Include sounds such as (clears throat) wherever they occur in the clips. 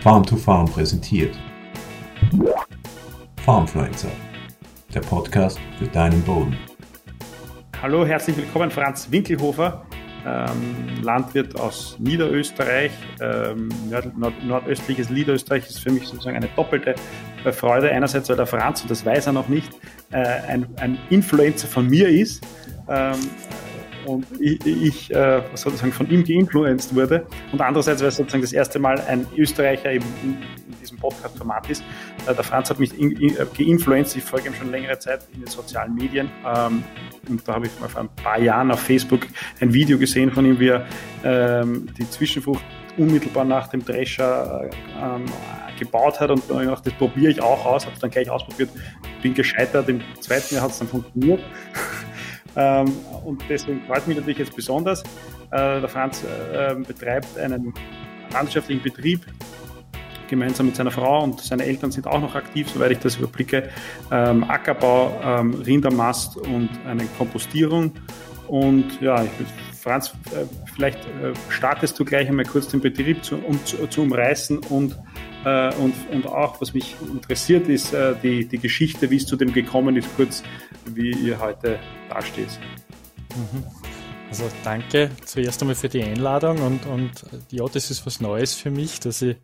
Farm to Farm präsentiert. Farmfluencer, der Podcast für deinen Boden. Hallo, herzlich willkommen, Franz Winkelhofer, ähm, Landwirt aus Niederösterreich. Ähm, nord nord nordöstliches Niederösterreich ist für mich sozusagen eine doppelte äh, Freude. Einerseits, weil der Franz, und das weiß er noch nicht, äh, ein, ein Influencer von mir ist. Ähm, und ich, ich äh, sozusagen von ihm geinfluenced wurde. Und andererseits, weil es sozusagen das erste Mal ein Österreicher eben in, in diesem Podcast-Format ist. Äh, der Franz hat mich in, in, geinfluenced, ich folge ihm schon längere Zeit in den sozialen Medien. Ähm, und da habe ich mal vor ein paar Jahren auf Facebook ein Video gesehen von ihm, wie er ähm, die Zwischenfrucht unmittelbar nach dem Drescher äh, ähm, gebaut hat und dann gedacht, das probiere ich auch aus, habe es dann gleich ausprobiert, bin gescheitert, im zweiten Jahr hat es dann funktioniert. Ähm, und deswegen freut mich natürlich jetzt besonders. Äh, der Franz äh, betreibt einen landwirtschaftlichen Betrieb gemeinsam mit seiner Frau und seine Eltern sind auch noch aktiv, soweit ich das überblicke. Ähm, Ackerbau, ähm, Rindermast und eine Kompostierung. Und ja, ich, Franz, äh, vielleicht startest du gleich einmal kurz den Betrieb zu, um, zu, zu umreißen und und, und auch, was mich interessiert, ist äh, die, die Geschichte, wie es zu dem gekommen ist, kurz, wie ihr heute dasteht. Mhm. Also danke zuerst einmal für die Einladung und, und ja, das ist was Neues für mich, dass ich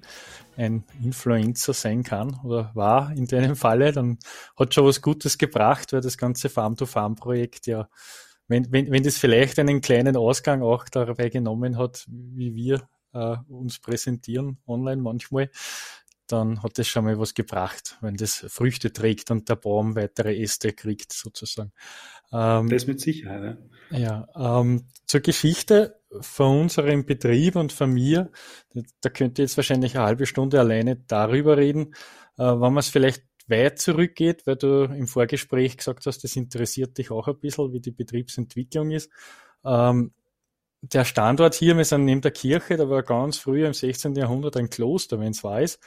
ein Influencer sein kann oder war in deinem Falle, dann hat schon was Gutes gebracht, weil das ganze Farm-to-Farm-Projekt ja, wenn, wenn, wenn das vielleicht einen kleinen Ausgang auch dabei genommen hat, wie wir äh, uns präsentieren online manchmal, dann hat das schon mal was gebracht, wenn das Früchte trägt und der Baum weitere Äste kriegt, sozusagen. Ähm, das mit Sicherheit. Ja, ja ähm, zur Geschichte von unserem Betrieb und von mir, da könnte jetzt wahrscheinlich eine halbe Stunde alleine darüber reden, äh, wenn man es vielleicht weit zurückgeht, weil du im Vorgespräch gesagt hast, das interessiert dich auch ein bisschen, wie die Betriebsentwicklung ist. Ähm, der Standort hier, wir sind neben der Kirche, da war ganz früh im 16. Jahrhundert ein Kloster, wenn es weiß.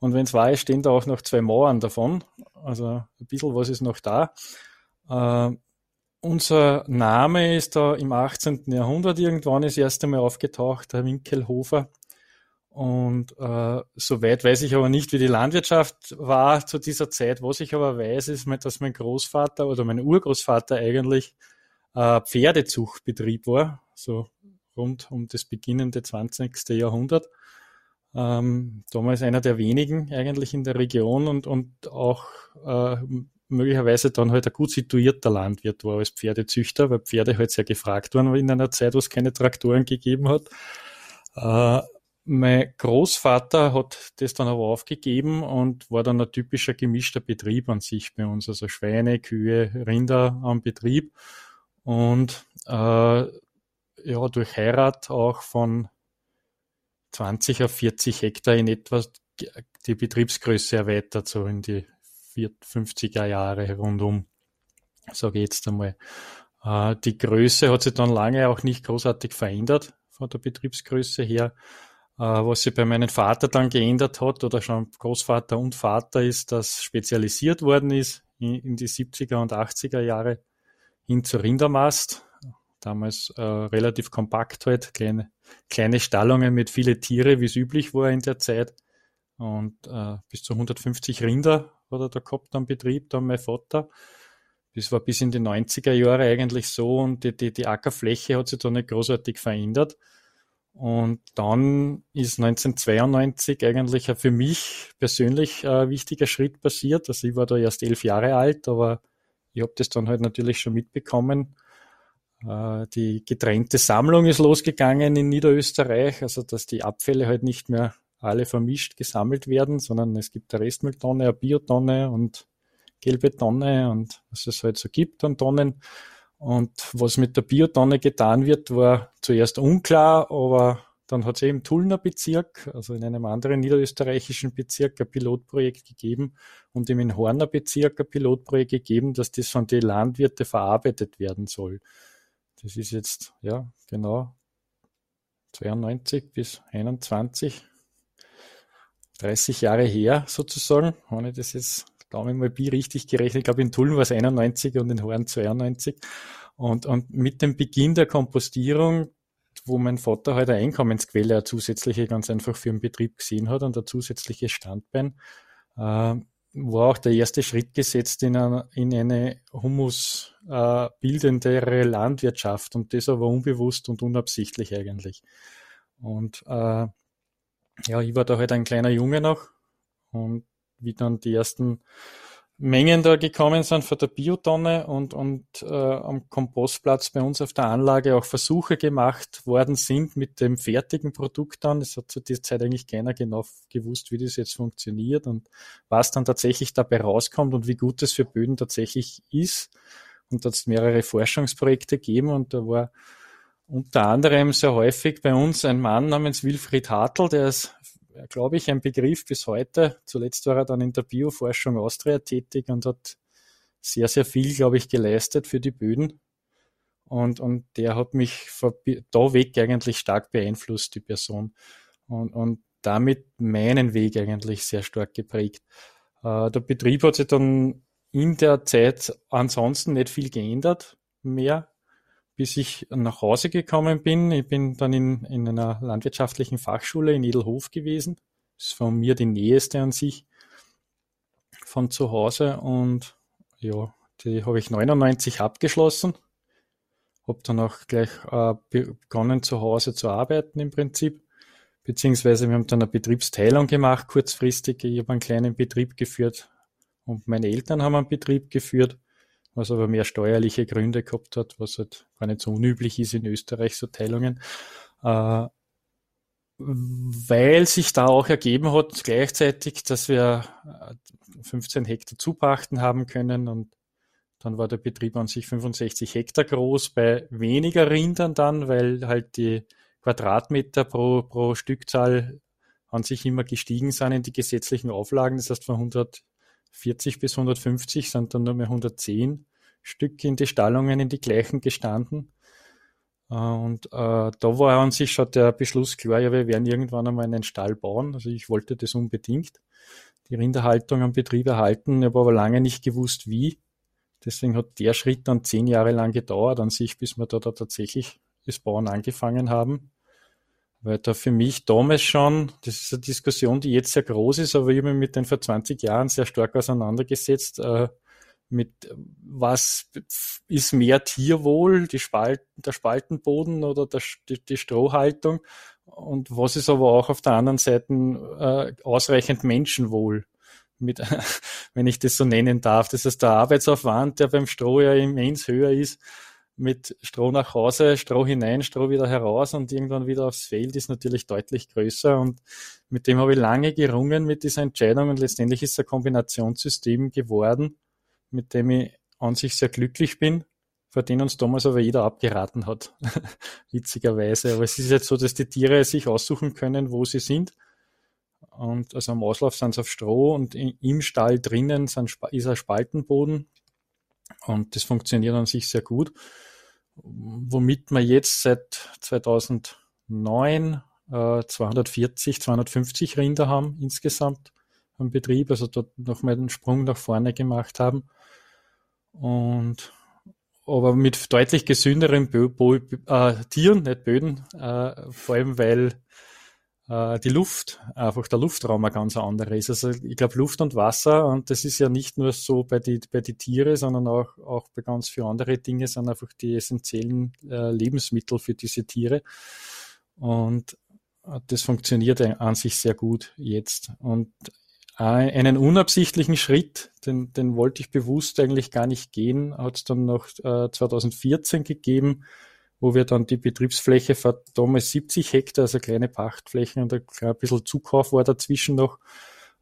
Und wenn es weiß, stehen da auch noch zwei Mauern davon. Also ein bisschen was ist noch da. Äh, unser Name ist da im 18. Jahrhundert irgendwann das erste Mal aufgetaucht, der Winkelhofer. Und äh, soweit weiß ich aber nicht, wie die Landwirtschaft war zu dieser Zeit. Was ich aber weiß, ist, dass mein Großvater oder mein Urgroßvater eigentlich äh, Pferdezuchtbetrieb war, so rund um das beginnende 20. Jahrhundert. Ähm, damals einer der wenigen eigentlich in der Region und, und auch äh, möglicherweise dann halt ein gut situierter Landwirt war als Pferdezüchter, weil Pferde halt sehr gefragt waren in einer Zeit, wo es keine Traktoren gegeben hat. Äh, mein Großvater hat das dann aber aufgegeben und war dann ein typischer gemischter Betrieb an sich bei uns, also Schweine, Kühe, Rinder am Betrieb und äh, ja, durch Heirat auch von 20 auf 40 Hektar in etwa die Betriebsgröße erweitert, so in die 50er Jahre rundum. So geht's einmal. Äh, die Größe hat sich dann lange auch nicht großartig verändert von der Betriebsgröße her. Äh, was sich bei meinem Vater dann geändert hat oder schon Großvater und Vater ist, dass spezialisiert worden ist in die 70er und 80er Jahre hin zur Rindermast damals äh, relativ kompakt halt, kleine, kleine Stallungen mit viele Tiere, wie es üblich war in der Zeit. Und äh, bis zu 150 Rinder hat er da gehabt am Betrieb, dann mein Vater. Das war bis in die 90er Jahre eigentlich so und die, die, die Ackerfläche hat sich da nicht großartig verändert. Und dann ist 1992 eigentlich für mich persönlich ein wichtiger Schritt passiert. Also ich war da erst elf Jahre alt, aber ich habe das dann halt natürlich schon mitbekommen äh, die getrennte Sammlung ist losgegangen in Niederösterreich, also dass die Abfälle halt nicht mehr alle vermischt gesammelt werden, sondern es gibt eine Restmülltonne, eine Biotonne und gelbe Tonne und was es halt so gibt an Tonnen. Und was mit der Biotonne getan wird, war zuerst unklar, aber dann hat es eben Tullner Bezirk, also in einem anderen niederösterreichischen Bezirk, ein Pilotprojekt gegeben und im Horner Bezirk ein Pilotprojekt gegeben, dass das von den Landwirten verarbeitet werden soll. Das ist jetzt, ja, genau 92 bis 21, 30 Jahre her sozusagen. Wenn ich das jetzt Daumen mal Bi richtig gerechnet, ich glaube in Tulln war es 91 und in Horn 92. Und, und mit dem Beginn der Kompostierung wo mein Vater halt eine Einkommensquelle, eine zusätzliche ganz einfach für den Betrieb gesehen hat und ein zusätzliches Standbein, äh, war auch der erste Schritt gesetzt in eine, in eine humusbildendere äh, Landwirtschaft und das aber unbewusst und unabsichtlich eigentlich. Und äh, ja, ich war da halt ein kleiner Junge noch und wie dann die ersten Mengen da gekommen sind von der Biotonne und, und äh, am Kompostplatz bei uns auf der Anlage auch Versuche gemacht worden sind mit dem fertigen Produkt dann. Es hat zu dieser Zeit eigentlich keiner genau gewusst, wie das jetzt funktioniert und was dann tatsächlich dabei rauskommt und wie gut das für Böden tatsächlich ist. Und da hat es mehrere Forschungsprojekte gegeben und da war unter anderem sehr häufig bei uns ein Mann namens Wilfried Hartl, der ist glaube ich, ein Begriff bis heute. Zuletzt war er dann in der Bioforschung Austria tätig und hat sehr, sehr viel, glaube ich, geleistet für die Böden. Und, und der hat mich da weg eigentlich stark beeinflusst, die Person. Und, und damit meinen Weg eigentlich sehr stark geprägt. Äh, der Betrieb hat sich dann in der Zeit ansonsten nicht viel geändert mehr bis ich nach Hause gekommen bin. Ich bin dann in, in einer landwirtschaftlichen Fachschule in Edelhof gewesen. Das ist von mir die näheste an sich von zu Hause und ja, die habe ich 99 abgeschlossen. Habe dann auch gleich äh, begonnen zu Hause zu arbeiten im Prinzip. Beziehungsweise wir haben dann eine Betriebsteilung gemacht, kurzfristig. Ich habe einen kleinen Betrieb geführt und meine Eltern haben einen Betrieb geführt was aber mehr steuerliche Gründe gehabt hat, was halt gar nicht so unüblich ist in Österreich, so Teilungen. Äh, weil sich da auch ergeben hat gleichzeitig, dass wir 15 äh, Hektar zupachten haben können und dann war der Betrieb an sich 65 Hektar groß, bei weniger Rindern dann, weil halt die Quadratmeter pro, pro Stückzahl an sich immer gestiegen sind in die gesetzlichen Auflagen. Das heißt, von 140 bis 150 sind dann nur mehr 110 Stück in die Stallungen, in die gleichen gestanden. Äh, und äh, da war an sich schon der Beschluss klar, ja, wir werden irgendwann einmal einen Stall bauen. Also ich wollte das unbedingt. Die Rinderhaltung am Betrieb erhalten, ich habe aber lange nicht gewusst, wie. Deswegen hat der Schritt dann zehn Jahre lang gedauert an sich, bis wir da, da tatsächlich das Bauen angefangen haben. Weil da für mich damals schon, das ist eine Diskussion, die jetzt sehr groß ist, aber ich habe mich mit den vor 20 Jahren sehr stark auseinandergesetzt. Äh, mit was ist mehr Tierwohl, die Spalten, der Spaltenboden oder der, die, die, Strohhaltung? Und was ist aber auch auf der anderen Seite äh, ausreichend Menschenwohl, mit, (laughs) wenn ich das so nennen darf. Das heißt, der Arbeitsaufwand, der beim Stroh ja immens höher ist, mit Stroh nach Hause, Stroh hinein, Stroh wieder heraus und irgendwann wieder aufs Feld ist natürlich deutlich größer. Und mit dem habe ich lange gerungen mit dieser Entscheidung und letztendlich ist es ein Kombinationssystem geworden, mit dem ich an sich sehr glücklich bin, vor denen uns damals aber jeder abgeraten hat, (laughs) witzigerweise. Aber es ist jetzt so, dass die Tiere sich aussuchen können, wo sie sind. Und also am Auslauf sind sie auf Stroh und im Stall drinnen sind, ist ein Spaltenboden. Und das funktioniert an sich sehr gut. Womit wir jetzt seit 2009 äh, 240, 250 Rinder haben insgesamt am Betrieb, also dort nochmal den Sprung nach vorne gemacht haben. Und aber mit deutlich gesünderen Bö Bö äh, Tieren, nicht Böden, äh, vor allem weil äh, die Luft, einfach der Luftraum ein ganz anderer ist. Also ich glaube Luft und Wasser, und das ist ja nicht nur so bei die, bei die Tiere, sondern auch, auch bei ganz vielen anderen Dingen, sind einfach die essentiellen äh, Lebensmittel für diese Tiere. Und äh, das funktioniert an sich sehr gut jetzt. Und einen unabsichtlichen Schritt, den, den wollte ich bewusst eigentlich gar nicht gehen, hat es dann noch äh, 2014 gegeben, wo wir dann die Betriebsfläche für damals 70 Hektar, also kleine Pachtflächen und ein bisschen Zukauf war dazwischen noch,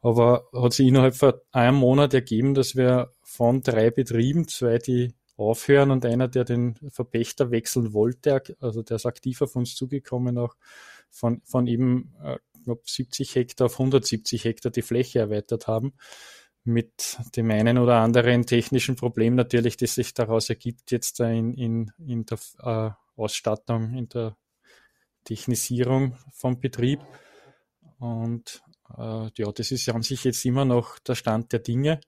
aber hat sich innerhalb von einem Monat ergeben, dass wir von drei Betrieben, zwei, die aufhören und einer, der den Verpächter wechseln wollte, also der ist aktiv auf uns zugekommen auch, von, von eben äh, knapp 70 Hektar auf 170 Hektar die Fläche erweitert haben. Mit dem einen oder anderen technischen Problem natürlich, das sich daraus ergibt, jetzt in, in, in der äh, Ausstattung, in der Technisierung vom Betrieb. Und äh, ja, das ist ja an sich jetzt immer noch der Stand der Dinge.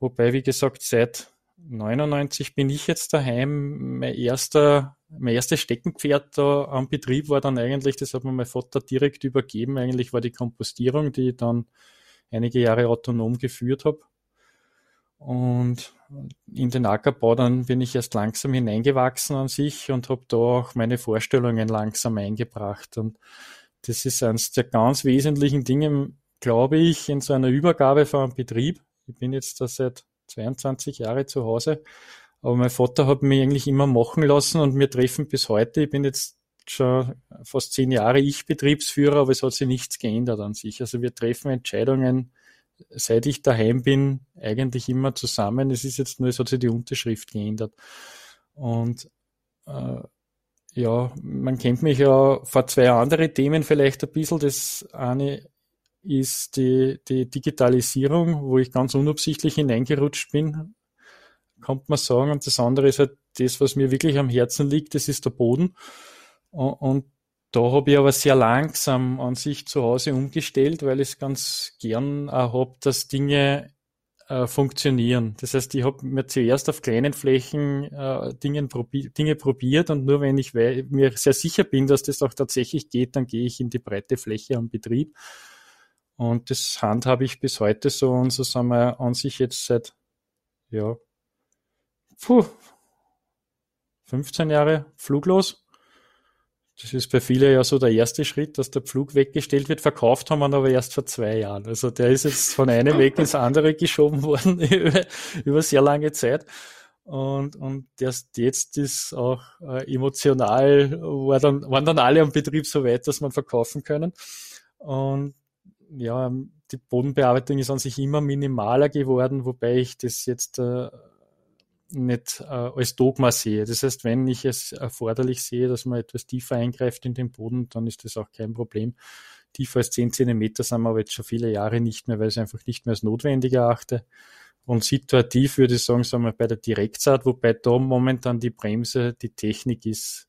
Wobei, wie gesagt, seit 99 bin ich jetzt daheim. Mein erster mein erstes Steckenpferd da am Betrieb war dann eigentlich, das hat mir mein Vater direkt übergeben, eigentlich war die Kompostierung, die ich dann einige Jahre autonom geführt habe. Und in den Ackerbau dann bin ich erst langsam hineingewachsen an sich und habe da auch meine Vorstellungen langsam eingebracht. Und das ist eines der ganz wesentlichen Dinge, glaube ich, in so einer Übergabe von einem Betrieb. Ich bin jetzt da seit 22 Jahren zu Hause, aber mein Vater hat mich eigentlich immer machen lassen und wir treffen bis heute. Ich bin jetzt schon fast zehn Jahre ich Betriebsführer, aber es hat sich nichts geändert an sich. Also wir treffen Entscheidungen seit ich daheim bin, eigentlich immer zusammen. Es ist jetzt nur, es hat sich die Unterschrift geändert. Und äh, ja, man kennt mich ja vor zwei andere Themen vielleicht ein bisschen. Das eine ist die, die Digitalisierung, wo ich ganz unabsichtlich hineingerutscht bin, kann man sagen. Und das andere ist halt das, was mir wirklich am Herzen liegt, das ist der Boden. Und, da habe ich aber sehr langsam an sich zu Hause umgestellt, weil ich es ganz gern habe, dass Dinge äh, funktionieren. Das heißt, ich habe mir zuerst auf kleinen Flächen äh, Dinge, probi Dinge probiert und nur wenn ich mir sehr sicher bin, dass das auch tatsächlich geht, dann gehe ich in die breite Fläche am Betrieb. Und das handhabe ich bis heute so und so sind wir an sich jetzt seit, ja, puh, 15 Jahre fluglos. Das ist bei vielen ja so der erste Schritt, dass der Pflug weggestellt wird. Verkauft haben wir ihn aber erst vor zwei Jahren. Also der ist jetzt von einem Weg ins andere geschoben worden (laughs) über, über sehr lange Zeit. Und, und erst jetzt ist auch äh, emotional, war dann, waren dann alle am Betrieb so weit, dass man verkaufen können. Und ja, die Bodenbearbeitung ist an sich immer minimaler geworden, wobei ich das jetzt äh, nicht äh, als Dogma sehe. Das heißt, wenn ich es erforderlich sehe, dass man etwas tiefer eingreift in den Boden, dann ist das auch kein Problem. Tiefer als 10 Zentimeter sind wir aber jetzt schon viele Jahre nicht mehr, weil ich es einfach nicht mehr als notwendig erachte. Und situativ würde ich sagen, sagen wir bei der Direktsaat, wobei da momentan die Bremse, die Technik ist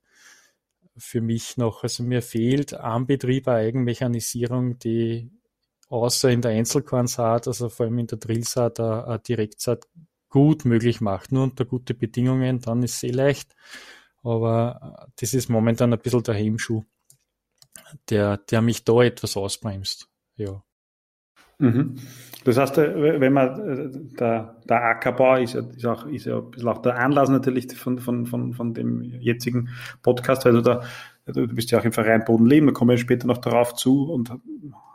für mich noch, also mir fehlt am Betrieb eine Eigenmechanisierung, die außer in der Einzelkornsaat, also vor allem in der Drillsaat, eine Direktsaat gut möglich macht. Nur unter gute Bedingungen, dann ist es eh leicht. Aber äh, das ist momentan ein bisschen der Hemmschuh, der, der mich da etwas ausbremst. Ja. Mhm. Das heißt, äh, wenn man äh, der, der Ackerbau ist, ist, auch, ist ja ein bisschen auch der Anlass natürlich von, von, von, von dem jetzigen Podcast, weil du da, du bist ja auch im Verein Bodenleben, da kommen wir später noch darauf zu und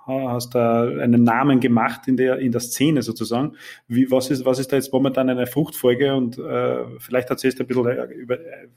hast da einen Namen gemacht in der, in der Szene sozusagen. Wie, was, ist, was ist da jetzt momentan eine Fruchtfolge und äh, vielleicht erzählst du ein bisschen äh, über, äh,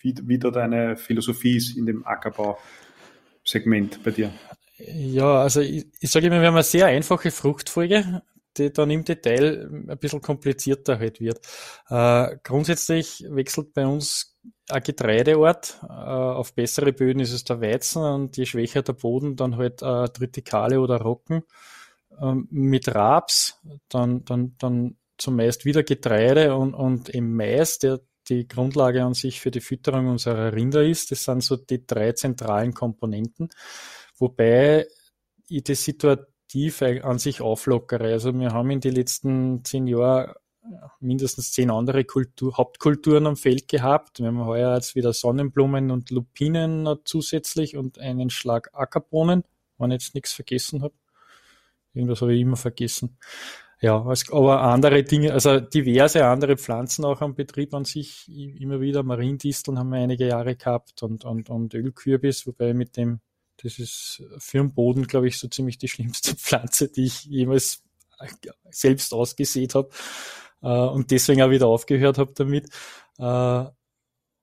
wie, wie da deine Philosophie ist in dem Ackerbau-Segment bei dir. Ja, also ich, ich sage immer, wir haben eine sehr einfache Fruchtfolge, die dann im Detail ein bisschen komplizierter halt wird. Äh, grundsätzlich wechselt bei uns ein Getreideort. Äh, auf bessere Böden ist es der Weizen und je schwächer der Boden, dann halt äh, Tritikale oder Rocken. Ähm, mit Raps, dann, dann, dann zumeist wieder Getreide und, und im Mais, der die Grundlage an sich für die Fütterung unserer Rinder ist. Das sind so die drei zentralen Komponenten. Wobei ich das situativ an sich auflockere. Also wir haben in den letzten zehn Jahren mindestens zehn andere Kultur, Hauptkulturen am Feld gehabt. Wir haben heuer jetzt wieder Sonnenblumen und Lupinen zusätzlich und einen Schlag Ackerbohnen, wenn ich jetzt nichts vergessen habe. Irgendwas habe ich immer vergessen. Ja, aber andere Dinge, also diverse andere Pflanzen auch am Betrieb an sich, immer wieder Mariendisteln haben wir einige Jahre gehabt und, und, und Ölkürbis, wobei mit dem, das ist für den Boden, glaube ich, so ziemlich die (laughs) schlimmste Pflanze, die ich jemals selbst ausgesät habe und deswegen auch wieder aufgehört habe damit. Äh,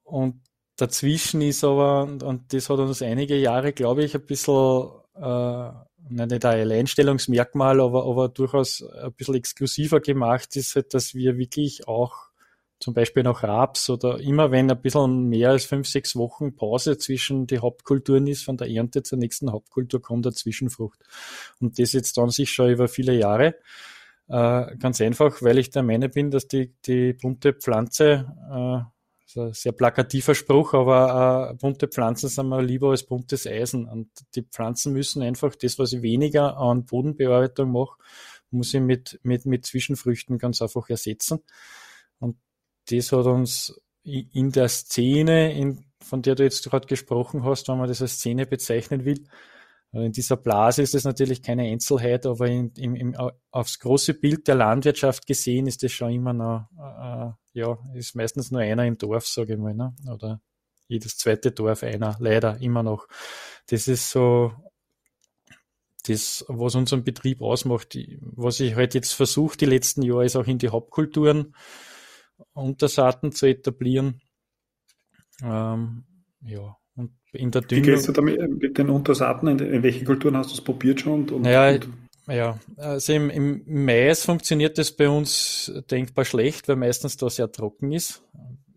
und dazwischen ist aber, und, das hat uns einige Jahre, glaube ich, ein bisschen, äh, nicht ein Alleinstellungsmerkmal, aber, aber durchaus ein bisschen exklusiver gemacht ist, halt, dass wir wirklich auch zum Beispiel noch Raps oder immer wenn ein bisschen mehr als fünf, sechs Wochen Pause zwischen die Hauptkulturen ist, von der Ernte zur nächsten Hauptkultur kommt eine Zwischenfrucht. Und das jetzt dann sich schon über viele Jahre. Äh, ganz einfach, weil ich der Meinung bin, dass die, die bunte Pflanze, äh, sehr plakativer Spruch, aber äh, bunte Pflanzen sind mir lieber als buntes Eisen. Und die Pflanzen müssen einfach das, was ich weniger an Bodenbearbeitung mache, muss ich mit, mit, mit Zwischenfrüchten ganz einfach ersetzen. Und das hat uns in der Szene in von der du jetzt gerade gesprochen hast, wenn man das als Szene bezeichnen will. In dieser Blase ist es natürlich keine Einzelheit, aber in, im, im, aufs große Bild der Landwirtschaft gesehen ist es schon immer noch, äh, ja, ist meistens nur einer im Dorf, sage ich mal, ne? oder jedes zweite Dorf einer, leider immer noch. Das ist so das, was unseren Betrieb ausmacht. Was ich halt jetzt versuche, die letzten Jahre, ist auch in die Hauptkulturen Untersaaten zu etablieren. Ähm, ja, und in der Düngung. Wie gehst du damit mit den Untersaaten? In, in welche Kulturen hast du es probiert schon? Und, und, naja, und ja, also im, im Mais funktioniert das bei uns denkbar schlecht, weil meistens da sehr trocken ist.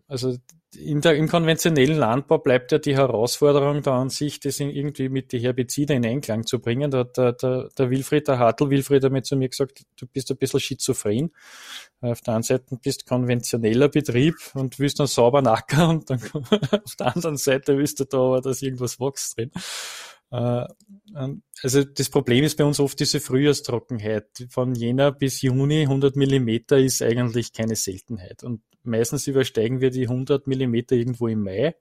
Also der, im konventionellen Landbau bleibt ja die Herausforderung da an sich, das irgendwie mit den Herbiziden in Einklang zu bringen. Da hat der, der, der Wilfried, der Hartl Wilfried hat mir zu mir gesagt, du bist ein bisschen schizophren. Auf der einen Seite bist konventioneller Betrieb und willst dann sauber Acker und dann (laughs) auf der anderen Seite willst du da aber, dass irgendwas wächst drin. Äh, also das Problem ist bei uns oft diese Frühjahrstrockenheit. Von Jänner bis Juni 100 Millimeter ist eigentlich keine Seltenheit. Und meistens übersteigen wir die 100 Millimeter irgendwo im Mai.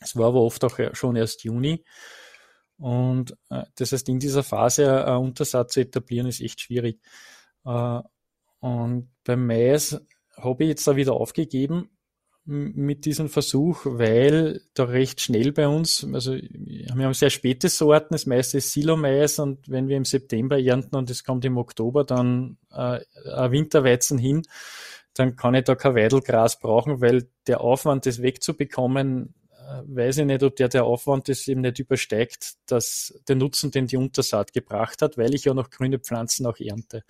Es war aber oft auch schon erst Juni. Und äh, das heißt, in dieser Phase einen Untersatz zu etablieren, ist echt schwierig. Äh, und beim Mais habe ich jetzt da wieder aufgegeben, mit diesem Versuch, weil da recht schnell bei uns, also wir haben sehr späte Sorten, das meiste ist Silomais und wenn wir im September ernten und es kommt im Oktober dann äh, Winterweizen hin, dann kann ich da kein Weidelgras brauchen, weil der Aufwand, das wegzubekommen, äh, weiß ich nicht, ob der der Aufwand das eben nicht übersteigt, dass der Nutzen, den die Untersaat gebracht hat, weil ich ja noch grüne Pflanzen auch ernte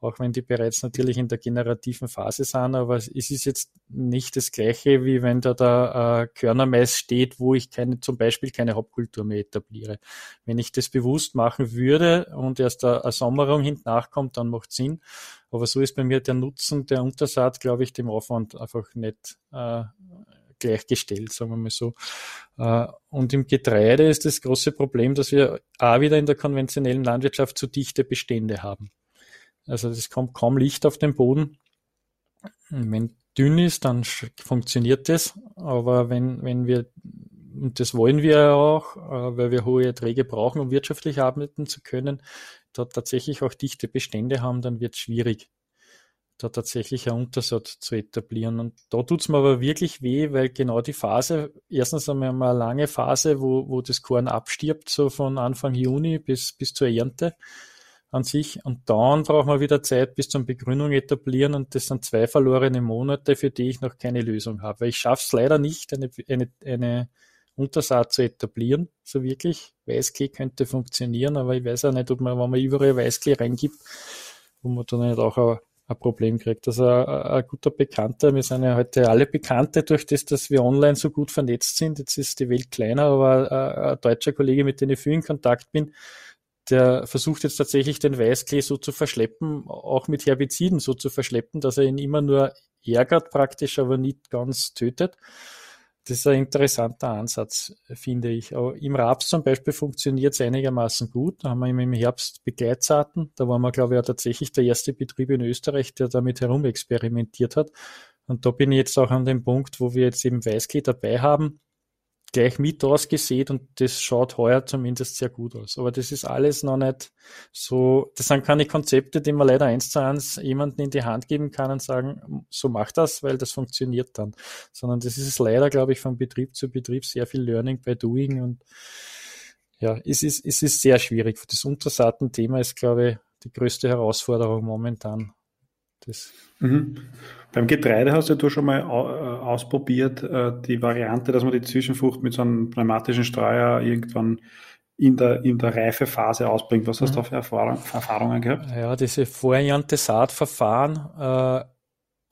auch wenn die bereits natürlich in der generativen Phase sind, aber es ist jetzt nicht das gleiche, wie wenn da der äh, Körnermais steht, wo ich keine, zum Beispiel keine Hauptkultur mehr etabliere. Wenn ich das bewusst machen würde und erst eine Sommerung hinten nachkommt, dann macht Sinn. Aber so ist bei mir der Nutzen der Untersaat, glaube ich, dem Aufwand einfach nicht äh, gleichgestellt, sagen wir mal so. Äh, und im Getreide ist das große Problem, dass wir A wieder in der konventionellen Landwirtschaft zu dichte Bestände haben. Also es kommt kaum Licht auf den Boden. Wenn dünn ist, dann funktioniert das. Aber wenn, wenn wir, und das wollen wir ja auch, äh, weil wir hohe Erträge brauchen, um wirtschaftlich arbeiten zu können, da tatsächlich auch dichte Bestände haben, dann wird es schwierig, da tatsächlich einen Untersatz zu etablieren. Und da tut es mir aber wirklich weh, weil genau die Phase, erstens haben wir eine lange Phase, wo, wo das Korn abstirbt, so von Anfang Juni bis, bis zur Ernte an sich. Und dann braucht man wieder Zeit bis zum Begründung etablieren und das sind zwei verlorene Monate, für die ich noch keine Lösung habe. Weil ich schaffe es leider nicht, eine, eine, eine Untersaat zu etablieren, so wirklich. Weißklee könnte funktionieren, aber ich weiß auch nicht, ob man, wenn man überall Weißklee reingibt, wo man dann nicht auch ein, ein Problem kriegt. Also ein, ein, guter Bekannter, wir sind ja heute alle Bekannte durch das, dass wir online so gut vernetzt sind. Jetzt ist die Welt kleiner, aber ein, ein deutscher Kollege, mit dem ich viel in Kontakt bin, der versucht jetzt tatsächlich den Weißklee so zu verschleppen, auch mit Herbiziden so zu verschleppen, dass er ihn immer nur ärgert praktisch, aber nicht ganz tötet. Das ist ein interessanter Ansatz, finde ich. Aber Im Raps zum Beispiel funktioniert es einigermaßen gut. Da haben wir im Herbst Begleitsaaten. Da waren wir, glaube ich, auch tatsächlich der erste Betrieb in Österreich, der damit herumexperimentiert hat. Und da bin ich jetzt auch an dem Punkt, wo wir jetzt eben Weißklee dabei haben gleich mit ausgesät und das schaut heuer zumindest sehr gut aus. Aber das ist alles noch nicht so, das sind keine Konzepte, die man leider eins zu eins jemanden in die Hand geben kann und sagen, so mach das, weil das funktioniert dann. Sondern das ist leider, glaube ich, von Betrieb zu Betrieb sehr viel Learning by Doing und ja, es ist, es ist sehr schwierig. Das Untersaatenthema ist, glaube ich, die größte Herausforderung momentan. Das mhm. Beim Getreide hast du schon mal äh, ausprobiert, äh, die Variante, dass man die Zwischenfrucht mit so einem pneumatischen Streuer irgendwann in der, in der Reifephase ausbringt. Was hast du mhm. da für Erfahrung, Erfahrungen gehabt? Ja, diese vorjährte Saatverfahren äh,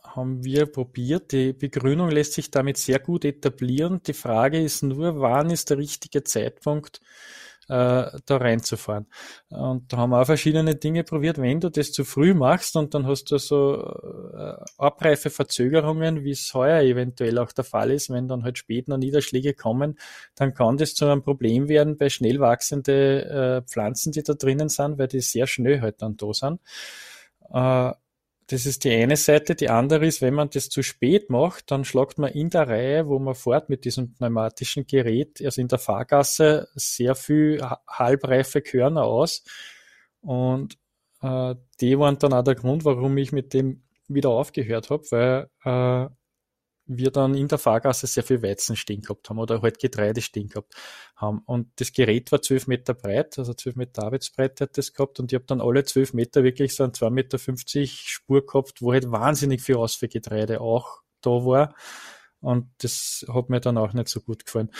haben wir probiert. Die Begrünung lässt sich damit sehr gut etablieren. Die Frage ist nur, wann ist der richtige Zeitpunkt, da reinzufahren. Und da haben wir auch verschiedene Dinge probiert. Wenn du das zu früh machst und dann hast du so äh, abreife Verzögerungen, wie es heuer eventuell auch der Fall ist, wenn dann halt spät noch Niederschläge kommen, dann kann das zu einem Problem werden bei schnell wachsende äh, Pflanzen, die da drinnen sind, weil die sehr schnell halt dann da sind. Äh, das ist die eine Seite. Die andere ist, wenn man das zu spät macht, dann schlagt man in der Reihe, wo man fährt mit diesem pneumatischen Gerät, also in der Fahrgasse, sehr viel halbreife Körner aus. Und äh, die waren dann auch der Grund, warum ich mit dem wieder aufgehört habe, weil äh, wir dann in der Fahrgasse sehr viel Weizen stehen gehabt haben oder halt Getreide stehen gehabt haben. Und das Gerät war zwölf Meter breit, also zwölf Meter Arbeitsbreite hat das gehabt und ich habe dann alle zwölf Meter wirklich so ein zwei Meter fünfzig Spur gehabt, wo halt wahnsinnig viel Ausführgetreide auch da war. Und das hat mir dann auch nicht so gut gefallen.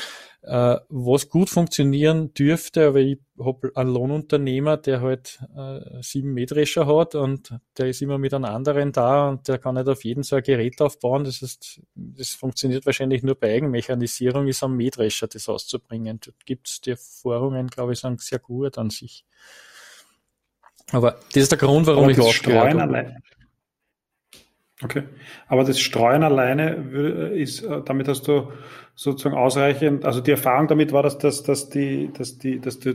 Äh, was gut funktionieren dürfte, aber ich habe einen Lohnunternehmer, der halt äh, sieben Mähdrescher hat und der ist immer mit einem anderen da und der kann nicht auf jeden so ein Gerät aufbauen. Das heißt, das funktioniert wahrscheinlich nur bei Eigenmechanisierung, ist am Mähdrescher das auszubringen. Da gibt's die Erfahrungen, glaube ich, sind sehr gut an sich. Aber das ist der Grund, warum aber ich aufgehört habe. Okay. Aber das Streuen alleine ist, äh, damit hast du sozusagen ausreichend, also die Erfahrung damit war, dass, dass, dass die, dass die, dass du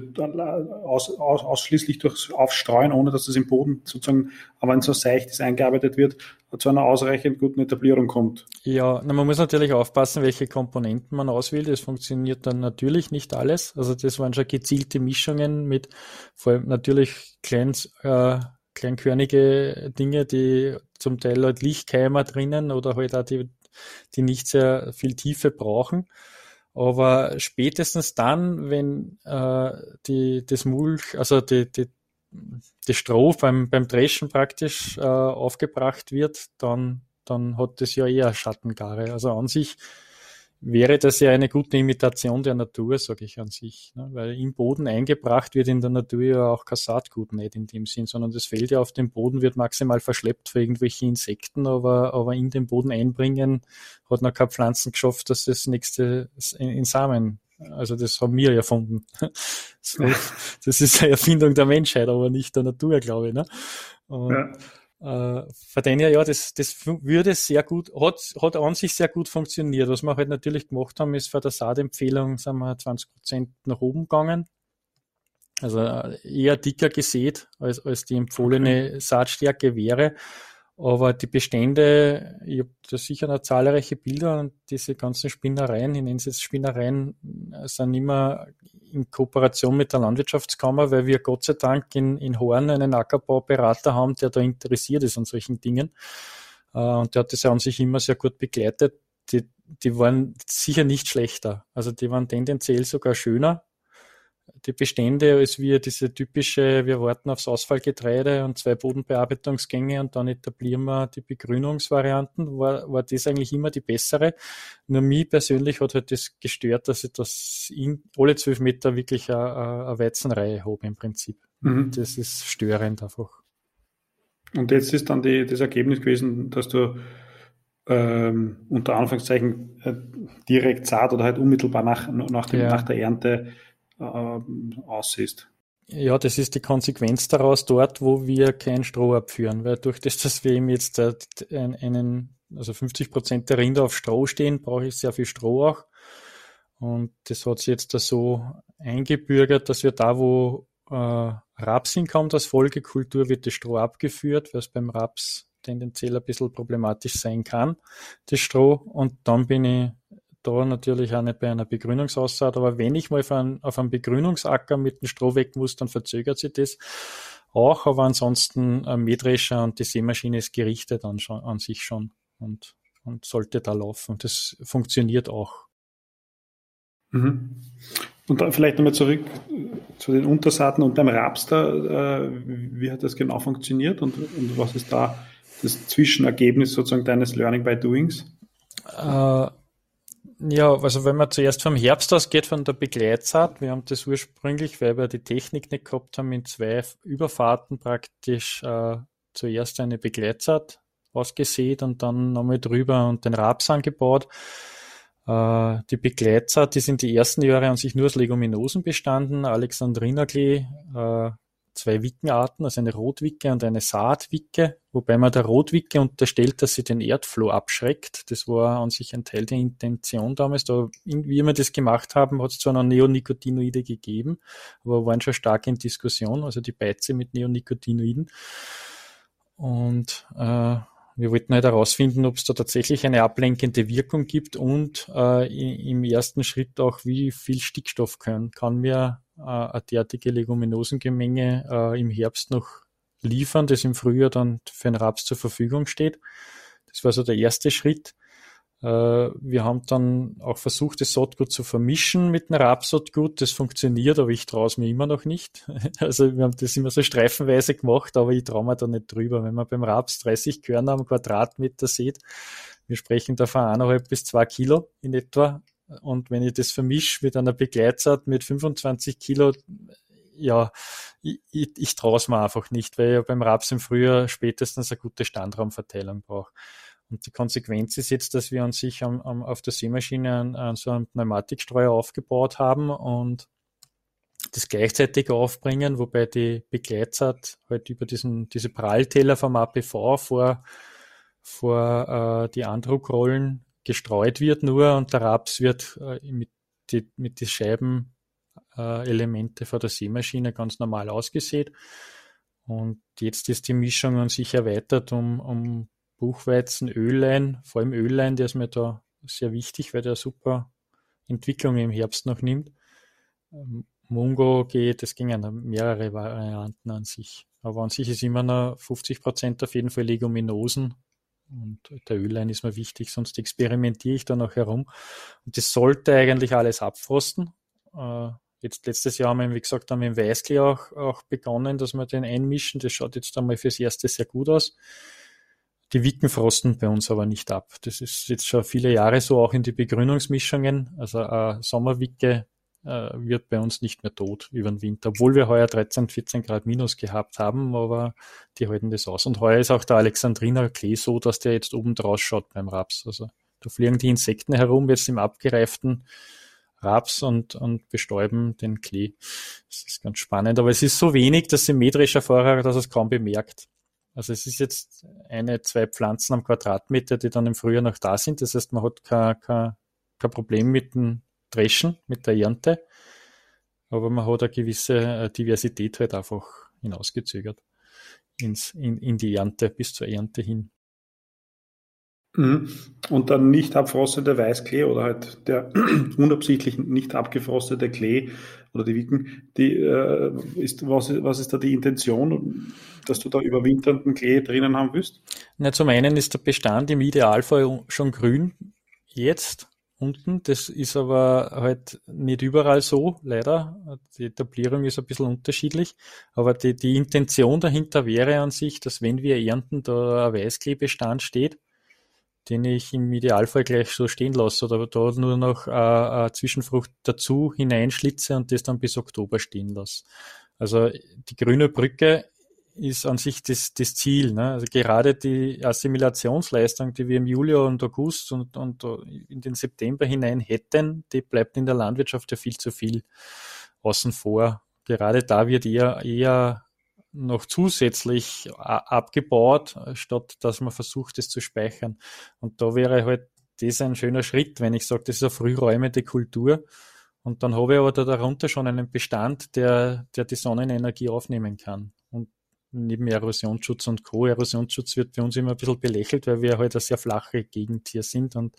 aus, aus, ausschließlich durchs Aufstreuen, ohne dass das im Boden sozusagen, aber wenn so seicht ist, eingearbeitet wird, zu einer ausreichend guten Etablierung kommt. Ja, na, man muss natürlich aufpassen, welche Komponenten man auswählt. Es funktioniert dann natürlich nicht alles. Also das waren schon gezielte Mischungen mit vor allem natürlich klein, äh, kleinkörnige Dinge, die zum Teil halt Lichtkeimer drinnen oder halt auch die, die nicht sehr viel Tiefe brauchen. Aber spätestens dann, wenn äh, die, das Mulch, also die, die, die Stroh beim, beim Dreschen praktisch äh, aufgebracht wird, dann, dann hat das ja eher Schattengare. Also an sich wäre das ja eine gute Imitation der Natur, sage ich an sich. Ne? Weil im Boden eingebracht wird in der Natur ja auch kein Saatgut nicht in dem Sinn, sondern das fällt ja auf den Boden, wird maximal verschleppt für irgendwelche Insekten, aber, aber in den Boden einbringen hat noch keine Pflanzen geschafft, dass das nächste in Samen also das haben wir erfunden. (laughs) Das ist eine Erfindung der Menschheit, aber nicht der Natur, glaube ich. Ne? Und, ja. Äh, her, ja, das, das würde sehr gut, hat, hat an sich sehr gut funktioniert. Was wir halt natürlich gemacht haben, ist für der Saatempfehlung, sind wir 20 Prozent nach oben gegangen. Also äh, eher dicker gesät, als, als die empfohlene Saatstärke wäre. Aber die Bestände, ich habe da sicher noch zahlreiche Bilder und diese ganzen Spinnereien, ich nenne es jetzt Spinnereien, sind immer in Kooperation mit der Landwirtschaftskammer, weil wir Gott sei Dank in, in Horn einen Ackerbauberater haben, der da interessiert ist an solchen Dingen. Äh, und der hat das ja an sich immer sehr gut begleitet. Die, die waren sicher nicht schlechter. Also die waren tendenziell sogar schöner die Bestände als wir diese typische, wir warten aufs Ausfallgetreide und zwei Bodenbearbeitungsgänge und dann etablieren wir die Begrünungsvarianten, war, war das eigentlich immer die bessere. Nur mich persönlich hat halt das gestört, dass ich das in alle zwölf Meter wirklich eine, eine Weizenreihe habe im Prinzip. Mhm. Das ist störend einfach. Und jetzt ist dann die, das Ergebnis gewesen, dass du ähm, unter Anführungszeichen äh, direkt Saat oder halt unmittelbar nach, nach, dem, ja. nach der Ernte aussiehst. Ja, das ist die Konsequenz daraus dort, wo wir kein Stroh abführen, weil durch das, dass wir eben jetzt äh, einen, also 50 Prozent der Rinder auf Stroh stehen, brauche ich sehr viel Stroh auch. Und das hat sich jetzt da so eingebürgert, dass wir da, wo äh, Raps hinkommt als Folgekultur, wird das Stroh abgeführt, weil es beim Raps tendenziell ein bisschen problematisch sein kann, das Stroh. Und dann bin ich da natürlich auch nicht bei einer Begrünungsaussaat, aber wenn ich mal einen, auf einen Begrünungsacker mit dem Stroh weg muss, dann verzögert sich das auch, aber ansonsten ein Mähdrescher und die Sämaschine ist gerichtet an, an sich schon und, und sollte da laufen. Das funktioniert auch. Mhm. Und dann vielleicht nochmal zurück zu den Untersaaten und beim Raps da, äh, wie hat das genau funktioniert und, und was ist da das Zwischenergebnis sozusagen deines Learning by Doings? Äh, ja, also wenn man zuerst vom Herbst ausgeht, von der Begleitsaat, wir haben das ursprünglich, weil wir die Technik nicht gehabt haben, in zwei Überfahrten praktisch äh, zuerst eine Begleitsaat ausgesät und dann nochmal drüber und den Raps angebaut. Äh, die Begleitsaat, die sind die ersten Jahre an sich nur aus Leguminosen bestanden, Alexandrinerklee, äh, zwei Wickenarten, also eine Rotwicke und eine Saatwicke, wobei man der Rotwicke unterstellt, dass sie den Erdfloh abschreckt. Das war an sich ein Teil der Intention damals. Da, wie wir das gemacht haben, hat es zwar noch Neonicotinoide gegeben, aber waren schon stark in Diskussion, also die Beize mit Neonicotinoiden. Und äh, wir wollten halt herausfinden, ob es da tatsächlich eine ablenkende Wirkung gibt und äh, im ersten Schritt auch, wie viel Stickstoff können, kann mir eine derartige Leguminosengemenge äh, im Herbst noch liefern, das im Frühjahr dann für den Raps zur Verfügung steht. Das war so der erste Schritt. Äh, wir haben dann auch versucht, das Saatgut zu vermischen mit einem Rapsaatgut. Das funktioniert, aber ich traue es mir immer noch nicht. (laughs) Also wir haben das immer so streifenweise gemacht, aber ich traue mir da nicht drüber. Wenn man beim Raps 30 Körner am Quadratmeter sieht, wir sprechen da von eineinhalb bis zwei Kilo in etwa. Und wenn ich das vermische mit einer Begleitsaat mit 25 Kilo, ja, ich, ich, ich traue es mir einfach nicht, weil ich beim Raps im Frühjahr spätestens eine gute Standraumverteilung brauche. Und die Konsequenz ist jetzt, dass wir an sich am, am, auf der Seemaschine an, an so einen Pneumatikstreuer aufgebaut haben und das gleichzeitig aufbringen, wobei die Begleitzeit halt über diesen, diese Prallteller vom APV vor, vor äh, die Andruckrollen gestreut wird nur und der Raps wird äh, mit, die, mit die Scheibenelemente äh, vor der Seemaschine ganz normal ausgesät. Und jetzt ist die Mischung an sich erweitert um, um Buchweizen, Öllein, vor allem Öllein, der ist mir da sehr wichtig, weil der super Entwicklung im Herbst noch nimmt. Ähm, Mungo geht, es gingen mehrere Varianten an sich. Aber an sich ist immer noch 50 Prozent auf jeden Fall Leguminosen. Und der Öllein ist mir wichtig, sonst experimentiere ich da noch herum. Und das sollte eigentlich alles abfrosten. Äh, jetzt letztes Jahr haben wir, wie gesagt, haben wir im Weißklee auch, auch begonnen, dass wir den einmischen. Das schaut jetzt einmal fürs Erste sehr gut aus. Die Wicken frosten bei uns aber nicht ab. Das ist jetzt schon viele Jahre so, auch in die Begrünungsmischungen. Also äh, Sommerwicke äh, wird bei uns nicht mehr tot über den Winter, obwohl wir heuer 13, 14 Grad minus gehabt haben, aber die halten das aus. Und heuer ist auch der Alexandriner Klee so, dass der jetzt oben draus schaut beim Raps. Also da fliegen die Insekten herum, jetzt im abgereiften Raps und, und bestäuben den Klee. Das ist ganz spannend, aber es ist so wenig, dass symmetrischer Fahrer, dass es kaum bemerkt. Also es ist jetzt eine, zwei Pflanzen am Quadratmeter, die dann im Frühjahr noch da sind. Das heißt, man hat kein, kein, kein Problem mit dem Dreschen, mit der Ernte. Aber man hat eine gewisse äh, Diversität halt einfach hinausgezögert ins, in, in die Ernte, bis zur Ernte hin. Mhm. Und dann nicht abfrostete Weißklee oder halt der (clears throat) unabsichtlich nicht abgefrostete Klee oder die Wicken, die äh, ist, was, was ist da die Intention, dass du da überwinternden Klee drinnen haben willst? Na, zum einen ist der Bestand im Idealfall schon grün jetzt unten. Das ist aber halt nicht überall so, leider. Die Etablierung ist ein bisschen unterschiedlich. Aber die, die Intention dahinter wäre an sich, dass wenn wir ernten, da ein Weißkleebestand steht den ich im Idealfall gleich so stehen lasse oder da nur noch äh, Zwischenfrucht dazu hineinschlitze und das dann bis Oktober stehen lasse. Also die grüne Brücke ist an sich das, das Ziel. Ne? Also gerade die Assimilationsleistung, die wir im Juli und August und, und in den September hinein hätten, die bleibt in der Landwirtschaft ja viel zu viel außen vor. Gerade da wird eher, eher noch zusätzlich abgebaut, statt dass man versucht, es zu speichern. Und da wäre halt das ein schöner Schritt, wenn ich sage, das ist eine frühräumende Kultur. Und dann habe ich aber da darunter schon einen Bestand, der, der die Sonnenenergie aufnehmen kann. Neben Erosionsschutz und Co. Erosionsschutz wird bei uns immer ein bisschen belächelt, weil wir halt eine sehr flache Gegend hier sind. Und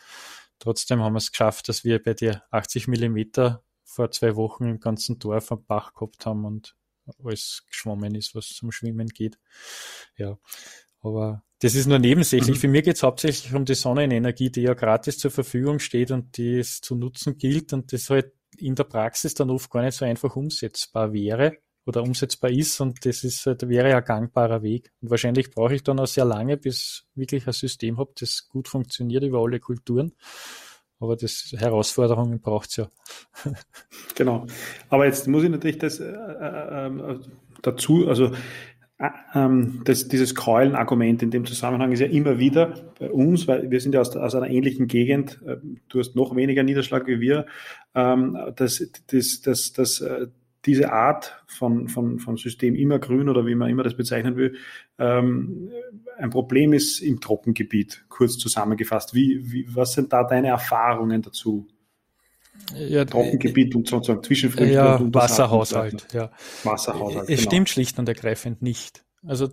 trotzdem haben wir es geschafft, dass wir bei der 80 Millimeter vor zwei Wochen im ganzen Dorf am Bach gehabt haben und alles geschwommen ist, was zum Schwimmen geht. Ja, aber das ist nur nebensächlich. Mhm. Für mich geht es hauptsächlich um die Sonnenenergie, die ja gratis zur Verfügung steht und die es zu nutzen gilt und das halt in der Praxis dann oft gar nicht so einfach umsetzbar wäre oder umsetzbar ist und das ist halt, wäre ja ein gangbarer Weg. Und wahrscheinlich brauche ich dann auch sehr lange, bis wirklich ein System habe, das gut funktioniert über alle Kulturen. Aber das Herausforderungen braucht es ja. (laughs) genau. Aber jetzt muss ich natürlich das äh, äh, äh dazu, also äh, ähm, das, dieses Keulen-Argument in dem Zusammenhang ist ja immer wieder bei uns, weil wir sind ja aus, aus einer ähnlichen Gegend, äh, du hast noch weniger Niederschlag wie wir, ähm, dass, dass, dass, dass äh, diese Art von, von, von System immergrün oder wie man immer das bezeichnen will, ähm, ein Problem ist im Trockengebiet, kurz zusammengefasst. Wie, wie, was sind da deine Erfahrungen dazu? Ja, Trockengebiet und sozusagen Zwischenfrüchte ja, und Wasserhaushalt. Ja. Wasserhaushalt. Es genau. stimmt schlicht und ergreifend nicht. Also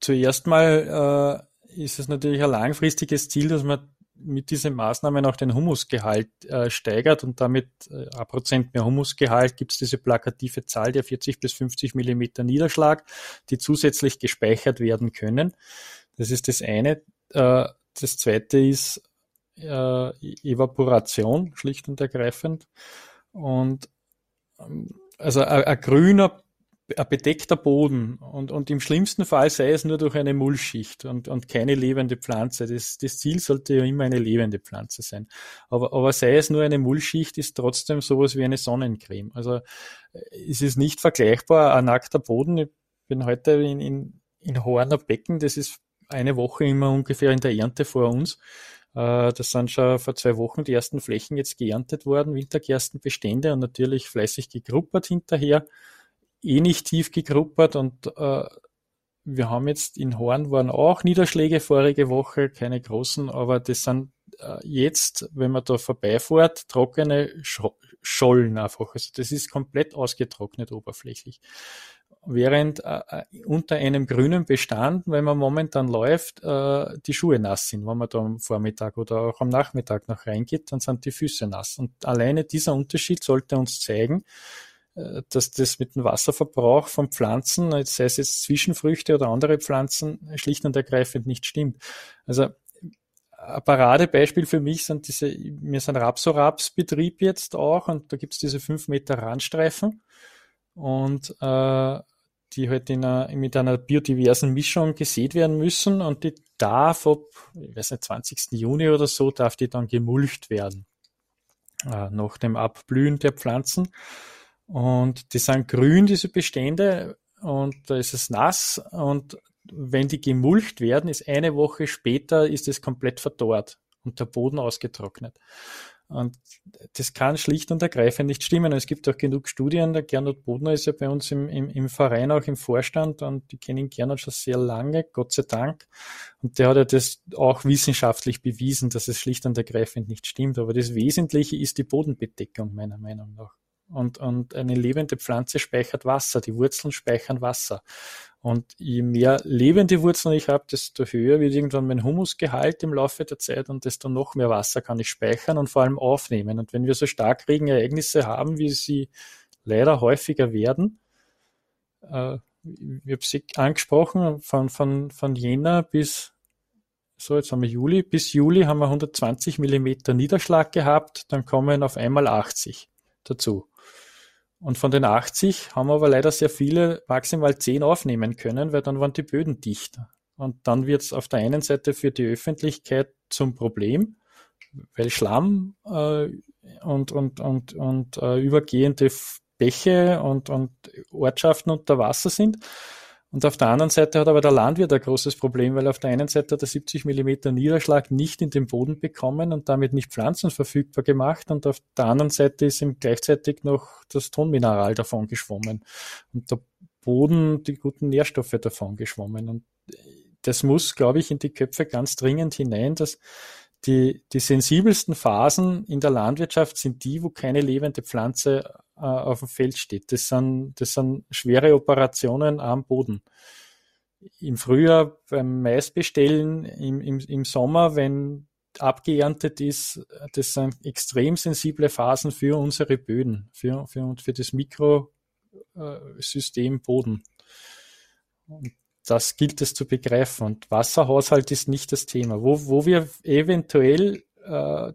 zuerst mal äh, ist es natürlich ein langfristiges Ziel, dass man mit diesen Maßnahmen auch den Humusgehalt äh, steigert und damit äh, ein Prozent mehr Humusgehalt gibt es diese plakative Zahl der 40 bis 50 Millimeter Niederschlag, die zusätzlich gespeichert werden können. Das ist das eine. Äh, das zweite ist äh, Evaporation, schlicht und ergreifend. Und ähm, also ein, ein grüner bedeckter Boden und, und im schlimmsten Fall sei es nur durch eine Mullschicht und, und keine lebende Pflanze. Das, das Ziel sollte ja immer eine lebende Pflanze sein. Aber, aber sei es nur eine Mullschicht, ist trotzdem sowas wie eine Sonnencreme. Also es ist nicht vergleichbar, ein nackter Boden. Ich bin heute in, in, in Horner Becken, das ist eine Woche immer ungefähr in der Ernte vor uns. Äh, das sind schon vor zwei Wochen die ersten Flächen jetzt geerntet worden, Wintergerstenbestände und natürlich fleißig gegruppert hinterher eh nicht tief gegruppert und äh, wir haben jetzt in Horn waren auch Niederschläge vorige Woche, keine großen, aber das sind äh, jetzt, wenn man da vorbeifährt, trockene Sch Schollen einfach. Also das ist komplett ausgetrocknet oberflächlich. Während äh, äh, unter einem grünen Bestand, wenn man momentan läuft, äh, die Schuhe nass sind. Wenn man da am Vormittag oder auch am Nachmittag noch reingeht, dann sind die Füße nass. Und alleine dieser Unterschied sollte uns zeigen, dass das mit dem Wasserverbrauch von Pflanzen, sei es jetzt Zwischenfrüchte oder andere Pflanzen, schlicht und ergreifend nicht stimmt. Also ein Paradebeispiel für mich sind diese, wir sind Rapsoraps-Betrieb jetzt auch und da gibt es diese 5 Meter Randstreifen und äh, die halt in einer, mit einer biodiversen Mischung gesät werden müssen und die darf ab, ich weiß nicht, 20. Juni oder so, darf die dann gemulcht werden. Äh, nach dem Abblühen der Pflanzen. Und die sind grün, diese Bestände, und da ist es nass. Und wenn die gemulcht werden, ist eine Woche später ist es komplett verdorrt und der Boden ausgetrocknet. Und das kann schlicht und ergreifend nicht stimmen. Es gibt auch genug Studien. Der Gernot Bodner ist ja bei uns im, im, im Verein auch im Vorstand und die kennen Gernot schon sehr lange, Gott sei Dank. Und der hat ja das auch wissenschaftlich bewiesen, dass es schlicht und ergreifend nicht stimmt. Aber das Wesentliche ist die Bodenbedeckung, meiner Meinung nach. Und, und eine lebende Pflanze speichert Wasser, die Wurzeln speichern Wasser. Und je mehr lebende Wurzeln ich habe, desto höher wird irgendwann mein Humusgehalt im Laufe der Zeit und desto noch mehr Wasser kann ich speichern und vor allem aufnehmen. Und wenn wir so Starkregenereignisse haben, wie sie leider häufiger werden, äh, ich habe sie angesprochen, von, von, von Jänner bis, so jetzt haben wir Juli, bis Juli haben wir 120 Millimeter Niederschlag gehabt, dann kommen auf einmal 80 dazu. Und von den 80 haben wir aber leider sehr viele maximal 10 aufnehmen können, weil dann waren die Böden dicht. Und dann wird es auf der einen Seite für die Öffentlichkeit zum Problem, weil Schlamm äh, und, und, und, und äh, übergehende Bäche und, und Ortschaften unter Wasser sind. Und auf der anderen Seite hat aber der Landwirt ein großes Problem, weil auf der einen Seite hat er 70 Millimeter Niederschlag nicht in den Boden bekommen und damit nicht Pflanzen verfügbar gemacht und auf der anderen Seite ist ihm gleichzeitig noch das Tonmineral davon geschwommen und der Boden die guten Nährstoffe davon geschwommen. Und das muss, glaube ich, in die Köpfe ganz dringend hinein, dass die, die sensibelsten Phasen in der Landwirtschaft sind die, wo keine lebende Pflanze äh, auf dem Feld steht. Das sind, das sind schwere Operationen am Boden. Im Frühjahr beim Maisbestellen, im, im, im Sommer, wenn abgeerntet ist, das sind extrem sensible Phasen für unsere Böden, für, für, für das Mikrosystem Boden. Und das gilt es zu begreifen. Und Wasserhaushalt ist nicht das Thema. Wo, wo wir eventuell äh,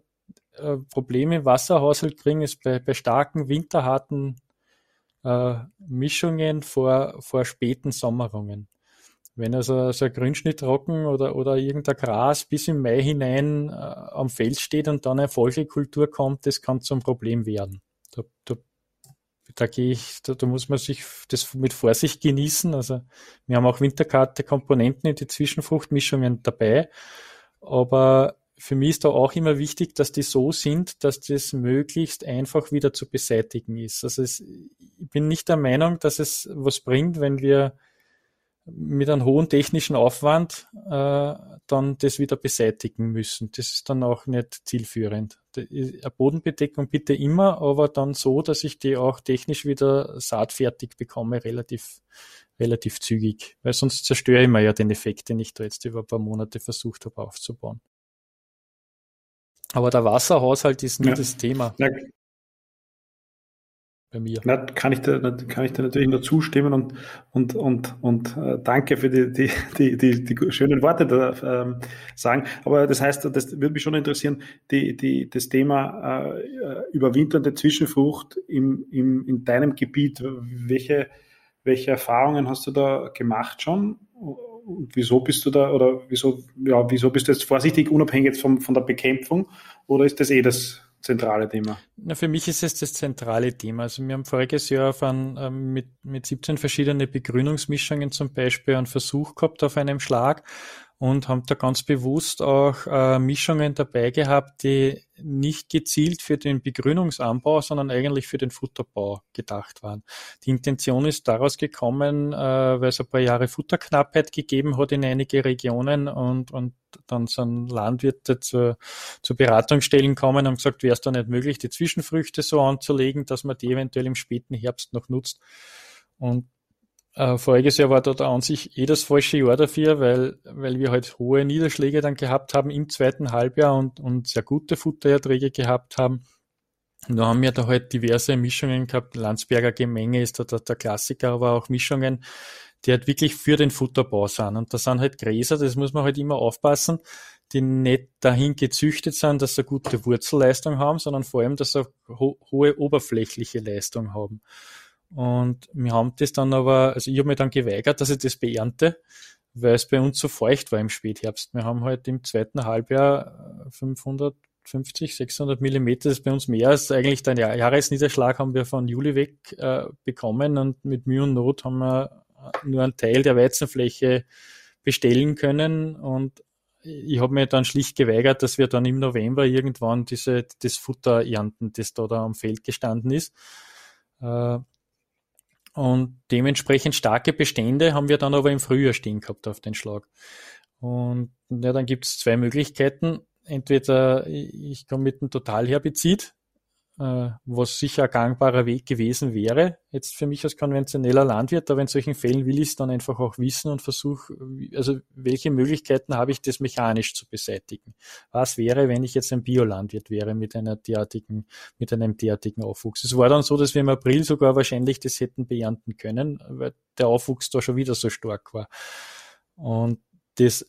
äh, Probleme im Wasserhaushalt kriegen, ist bei, bei starken, winterharten äh, Mischungen vor, vor späten Sommerungen. Wenn also so ein Grünschnittrocken oder, oder irgendein Gras bis im Mai hinein äh, am Feld steht und dann eine Folgekultur kommt, das kann zum Problem werden. Da, da, da gehe ich, da, da muss man sich das mit Vorsicht genießen. Also wir haben auch winterkarte Komponenten in die Zwischenfruchtmischungen dabei, aber für mich ist da auch immer wichtig, dass die so sind, dass das möglichst einfach wieder zu beseitigen ist. Also es, ich bin nicht der Meinung, dass es was bringt, wenn wir mit einem hohen technischen Aufwand äh, dann das wieder beseitigen müssen. Das ist dann auch nicht zielführend. Eine Bodenbedeckung bitte immer, aber dann so, dass ich die auch technisch wieder saatfertig bekomme, relativ, relativ zügig, weil sonst zerstöre ich mir ja den Effekt, den ich da jetzt über ein paar Monate versucht habe aufzubauen. Aber der Wasserhaushalt ist nie ja. das Thema. Ja, bei mir. Na, kann, ich da, kann ich da natürlich nur zustimmen und, und, und, und äh, danke für die, die, die, die, die schönen Worte da ähm, sagen. Aber das heißt, das würde mich schon interessieren, die, die, das Thema äh, überwinternde Zwischenfrucht im, im, in deinem Gebiet. Welche, welche Erfahrungen hast du da gemacht schon? Wieso bist du da oder wieso, ja, wieso bist du jetzt vorsichtig, unabhängig jetzt vom, von der Bekämpfung? Oder ist das eh das zentrale Thema? Na, für mich ist es das zentrale Thema. Also wir haben voriges Jahr auf ein, ähm, mit, mit 17 verschiedene Begrünungsmischungen zum Beispiel einen Versuch gehabt auf einem Schlag und haben da ganz bewusst auch äh, Mischungen dabei gehabt, die nicht gezielt für den Begrünungsanbau, sondern eigentlich für den Futterbau gedacht waren. Die Intention ist daraus gekommen, äh, weil es ein paar Jahre Futterknappheit gegeben hat in einige Regionen und, und dann sind Landwirte zu, zu Beratungsstellen kommen und gesagt, wäre es da nicht möglich, die Zwischenfrüchte so anzulegen, dass man die eventuell im späten Herbst noch nutzt. Und äh, voriges Jahr war dort an sich eh das falsche Jahr dafür, weil, weil wir halt hohe Niederschläge dann gehabt haben im zweiten Halbjahr und, und sehr gute Futtererträge gehabt haben. Und da haben wir da halt diverse Mischungen gehabt. Landsberger Gemenge ist da der, der Klassiker, aber auch Mischungen, die halt wirklich für den Futterbau sind. Und da sind halt Gräser, das muss man halt immer aufpassen, die nicht dahin gezüchtet sind, dass sie gute Wurzelleistung haben, sondern vor allem, dass sie ho hohe oberflächliche Leistung haben. Und wir haben das dann aber, also ich habe mir dann geweigert, dass ich das beernte, weil es bei uns so feucht war im Spätherbst. Wir haben halt im zweiten Halbjahr 550, 600 Millimeter, das ist bei uns mehr als eigentlich der Jahresniederschlag haben wir von Juli weg äh, bekommen und mit Mühe und Not haben wir nur einen Teil der Weizenfläche bestellen können und ich habe mir dann schlicht geweigert, dass wir dann im November irgendwann diese, das Futter ernten, das da, da am Feld gestanden ist. Äh, und dementsprechend starke Bestände haben wir dann aber im Frühjahr stehen gehabt auf den Schlag. Und ja, dann gibt es zwei Möglichkeiten. Entweder ich komme mit einem Totalherbizid, äh, was sicher ein gangbarer Weg gewesen wäre, jetzt für mich als konventioneller Landwirt, aber in solchen Fällen will ich es dann einfach auch wissen und versuche, also welche Möglichkeiten habe ich, das mechanisch zu beseitigen? Was wäre, wenn ich jetzt ein Biolandwirt wäre mit einer derartigen, mit einem derartigen Aufwuchs? Es war dann so, dass wir im April sogar wahrscheinlich das hätten beernten können, weil der Aufwuchs da schon wieder so stark war. Und das,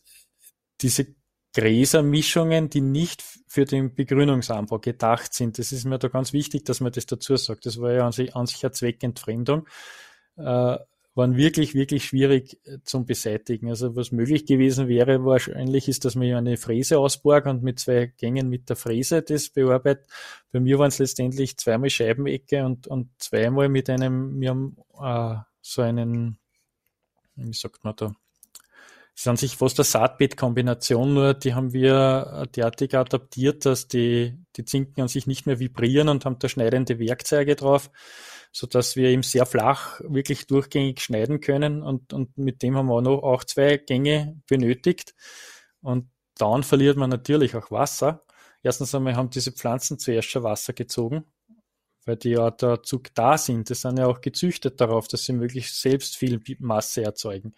diese Gräsermischungen, die nicht für den Begrünungsanbau gedacht sind. Das ist mir da ganz wichtig, dass man das dazu sagt. Das war ja an sich, an sich eine Zweckentfremdung. Äh, waren wirklich, wirklich schwierig äh, zum Beseitigen. Also was möglich gewesen wäre, wahrscheinlich ist, dass man eine Fräse ausborg und mit zwei Gängen mit der Fräse das bearbeitet. Bei mir waren es letztendlich zweimal Scheibenecke und, und zweimal mit einem, wir haben äh, so einen, wie sagt man da, das ist an sich fast eine Saatbeetkombination, nur die haben wir derartig adaptiert, dass die, die Zinken an sich nicht mehr vibrieren und haben da schneidende Werkzeuge drauf, so dass wir eben sehr flach wirklich durchgängig schneiden können und, und mit dem haben wir auch noch auch zwei Gänge benötigt und dann verliert man natürlich auch Wasser. Erstens einmal haben diese Pflanzen zuerst schon Wasser gezogen, weil die ja dazu da sind. Die sind ja auch gezüchtet darauf, dass sie möglichst selbst viel Masse erzeugen.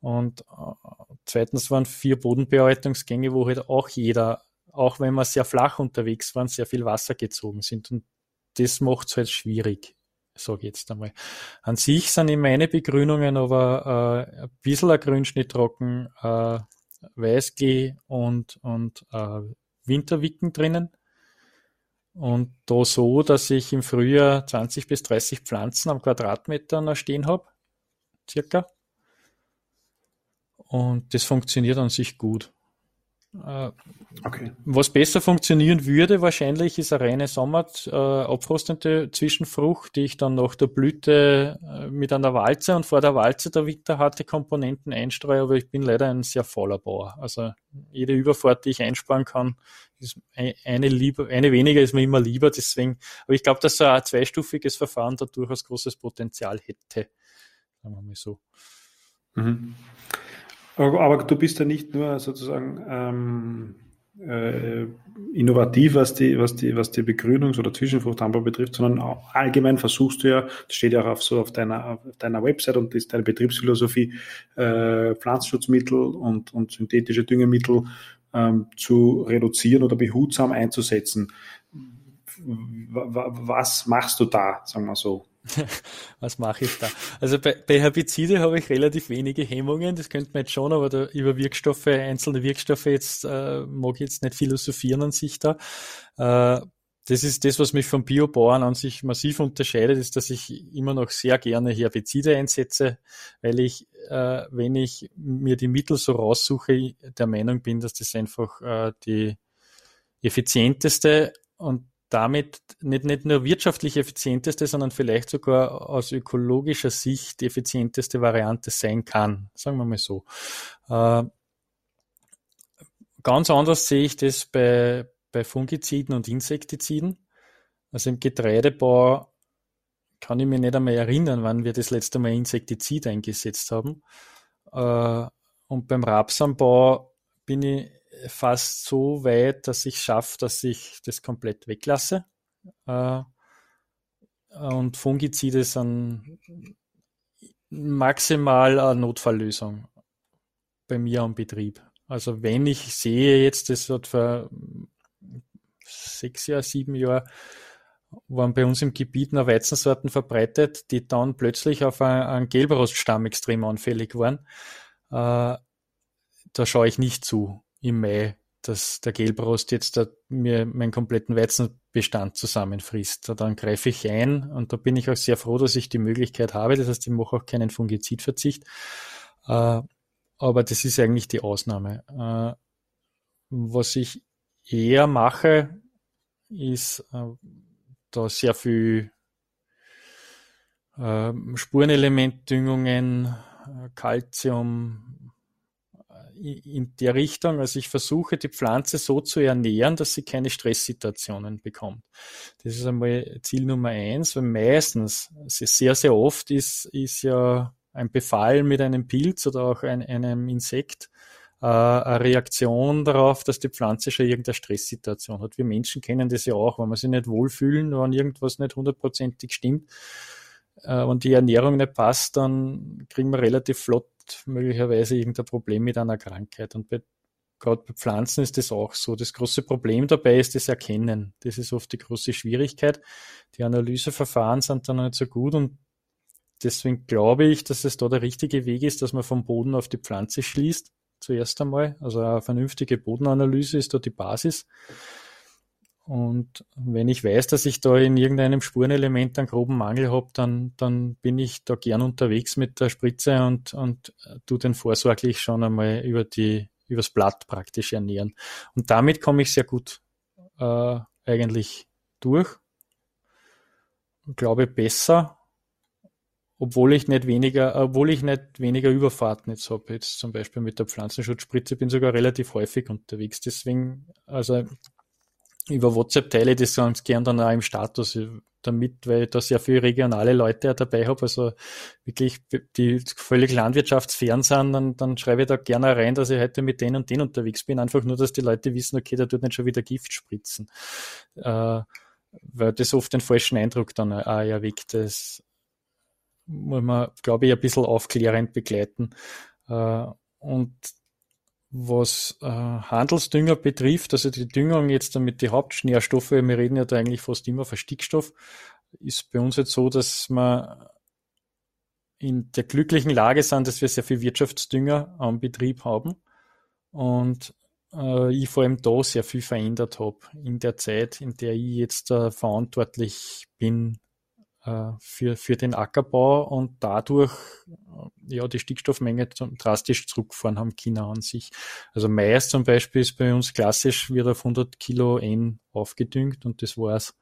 Und äh, zweitens waren vier Bodenbearbeitungsgänge, wo halt auch jeder, auch wenn wir sehr flach unterwegs waren, sehr viel Wasser gezogen sind. Und das macht es halt schwierig, sage ich jetzt einmal. An sich sind in meine Begrünungen aber äh, ein bisschen ein Grünschnitt trocken, äh, Weißklee und, und äh, Winterwicken drinnen. Und da so, dass ich im Frühjahr 20 bis 30 Pflanzen am Quadratmeter noch stehen habe, circa. Und das funktioniert an sich gut. Okay. Was besser funktionieren würde wahrscheinlich ist eine reine Sommer äh, abfrostende Zwischenfrucht, die ich dann nach der Blüte äh, mit einer Walze und vor der Walze der winterharte Komponenten einstreue, aber ich bin leider ein sehr voller Bauer. Also jede Überfahrt, die ich einsparen kann, ist eine, lieber, eine weniger ist mir immer lieber, deswegen, aber ich glaube, dass so ein zweistufiges Verfahren da durchaus großes Potenzial hätte. Sagen wir mal so. Mhm. Aber, aber, du bist ja nicht nur sozusagen ähm, äh, innovativ, was die, was die, was die Begrünungs- oder Zwischenfruchtanbau betrifft, sondern auch allgemein versuchst du ja, das steht ja auch auf, so auf deiner, auf deiner Website und ist deine Betriebsphilosophie, äh, Pflanzenschutzmittel und, und synthetische Düngemittel ähm, zu reduzieren oder behutsam einzusetzen. Was machst du da, sagen wir so? (laughs) Was mache ich da? Also bei, bei Herbizide habe ich relativ wenige Hemmungen, das könnte man jetzt schon, aber da, über Wirkstoffe, einzelne Wirkstoffe jetzt äh, mag ich jetzt nicht philosophieren an sich da. Äh, das ist das, was mich vom Biobauern an sich massiv unterscheidet, ist, dass ich immer noch sehr gerne Herbizide einsetze, weil ich, äh, wenn ich mir die Mittel so raussuche, der Meinung bin, dass das einfach äh, die effizienteste und damit nicht, nicht nur wirtschaftlich effizienteste, sondern vielleicht sogar aus ökologischer Sicht die effizienteste Variante sein kann. Sagen wir mal so. Äh, ganz anders sehe ich das bei, bei Fungiziden und Insektiziden. Also im Getreidebau kann ich mich nicht einmal erinnern, wann wir das letzte Mal Insektizid eingesetzt haben. Äh, und beim Rapsanbau bin ich fast so weit, dass ich schaffe, dass ich das komplett weglasse. Äh, und Fungizide sind maximal eine Notfalllösung bei mir am Betrieb. Also wenn ich sehe jetzt, das hat vor sechs Jahren, sieben Jahren, waren bei uns im Gebiet noch Weizensorten verbreitet, die dann plötzlich auf einen Gelbroststamm extrem anfällig waren. Äh, da schaue ich nicht zu im Mai, dass der Gelbrost jetzt mir meinen kompletten Weizenbestand zusammenfrisst. Dann greife ich ein und da bin ich auch sehr froh, dass ich die Möglichkeit habe. Das heißt, ich mache auch keinen Fungizidverzicht. Äh, aber das ist eigentlich die Ausnahme. Äh, was ich eher mache, ist äh, da sehr viel Spurenelementdüngungen, Calcium, in der Richtung. Also ich versuche die Pflanze so zu ernähren, dass sie keine Stresssituationen bekommt. Das ist einmal Ziel Nummer eins, weil meistens, sehr, sehr oft ist, ist ja ein Befall mit einem Pilz oder auch ein, einem Insekt äh, eine Reaktion darauf, dass die Pflanze schon irgendeine Stresssituation hat. Wir Menschen kennen das ja auch, wenn wir sich nicht wohlfühlen, wenn irgendwas nicht hundertprozentig stimmt äh, und die Ernährung nicht passt, dann kriegen wir relativ flott möglicherweise irgendein Problem mit einer Krankheit. Und bei, gerade bei Pflanzen ist das auch so. Das große Problem dabei ist das Erkennen. Das ist oft die große Schwierigkeit. Die Analyseverfahren sind dann nicht so gut und deswegen glaube ich, dass es da der richtige Weg ist, dass man vom Boden auf die Pflanze schließt. Zuerst einmal. Also eine vernünftige Bodenanalyse ist da die Basis. Und wenn ich weiß, dass ich da in irgendeinem Spurenelement einen groben Mangel habe, dann, dann bin ich da gern unterwegs mit der Spritze und, und tu den vorsorglich schon einmal über die, übers Blatt praktisch ernähren. Und damit komme ich sehr gut äh, eigentlich durch. Ich glaube besser, obwohl ich nicht weniger, obwohl ich nicht weniger Überfahrten jetzt habe, jetzt zum Beispiel mit der Pflanzenschutzspritze, bin sogar relativ häufig unterwegs. Deswegen, also über WhatsApp teile ich das ganz gern dann auch im Status damit, weil ich da sehr viele regionale Leute dabei habe, also wirklich die völlig landwirtschaftsfern sind, dann, dann schreibe ich da gerne rein, dass ich heute mit denen und denen unterwegs bin, einfach nur, dass die Leute wissen, okay, da tut nicht schon wieder Gift spritzen. Äh, weil das oft den falschen Eindruck dann auch erweckt. Das muss man, glaube ich, ein bisschen aufklärend begleiten. Äh, und was äh, Handelsdünger betrifft, also die Düngung jetzt damit die Hauptnährstoffe, wir reden ja da eigentlich fast immer von Stickstoff, ist bei uns jetzt so, dass wir in der glücklichen Lage sind, dass wir sehr viel Wirtschaftsdünger am Betrieb haben und äh, ich vor allem da sehr viel verändert habe in der Zeit, in der ich jetzt äh, verantwortlich bin für, für den Ackerbau und dadurch äh, ja die Stickstoffmenge drastisch zurückfahren haben China an sich. Also Mais zum Beispiel ist bei uns klassisch wird auf 100 Kilo N aufgedüngt und das war's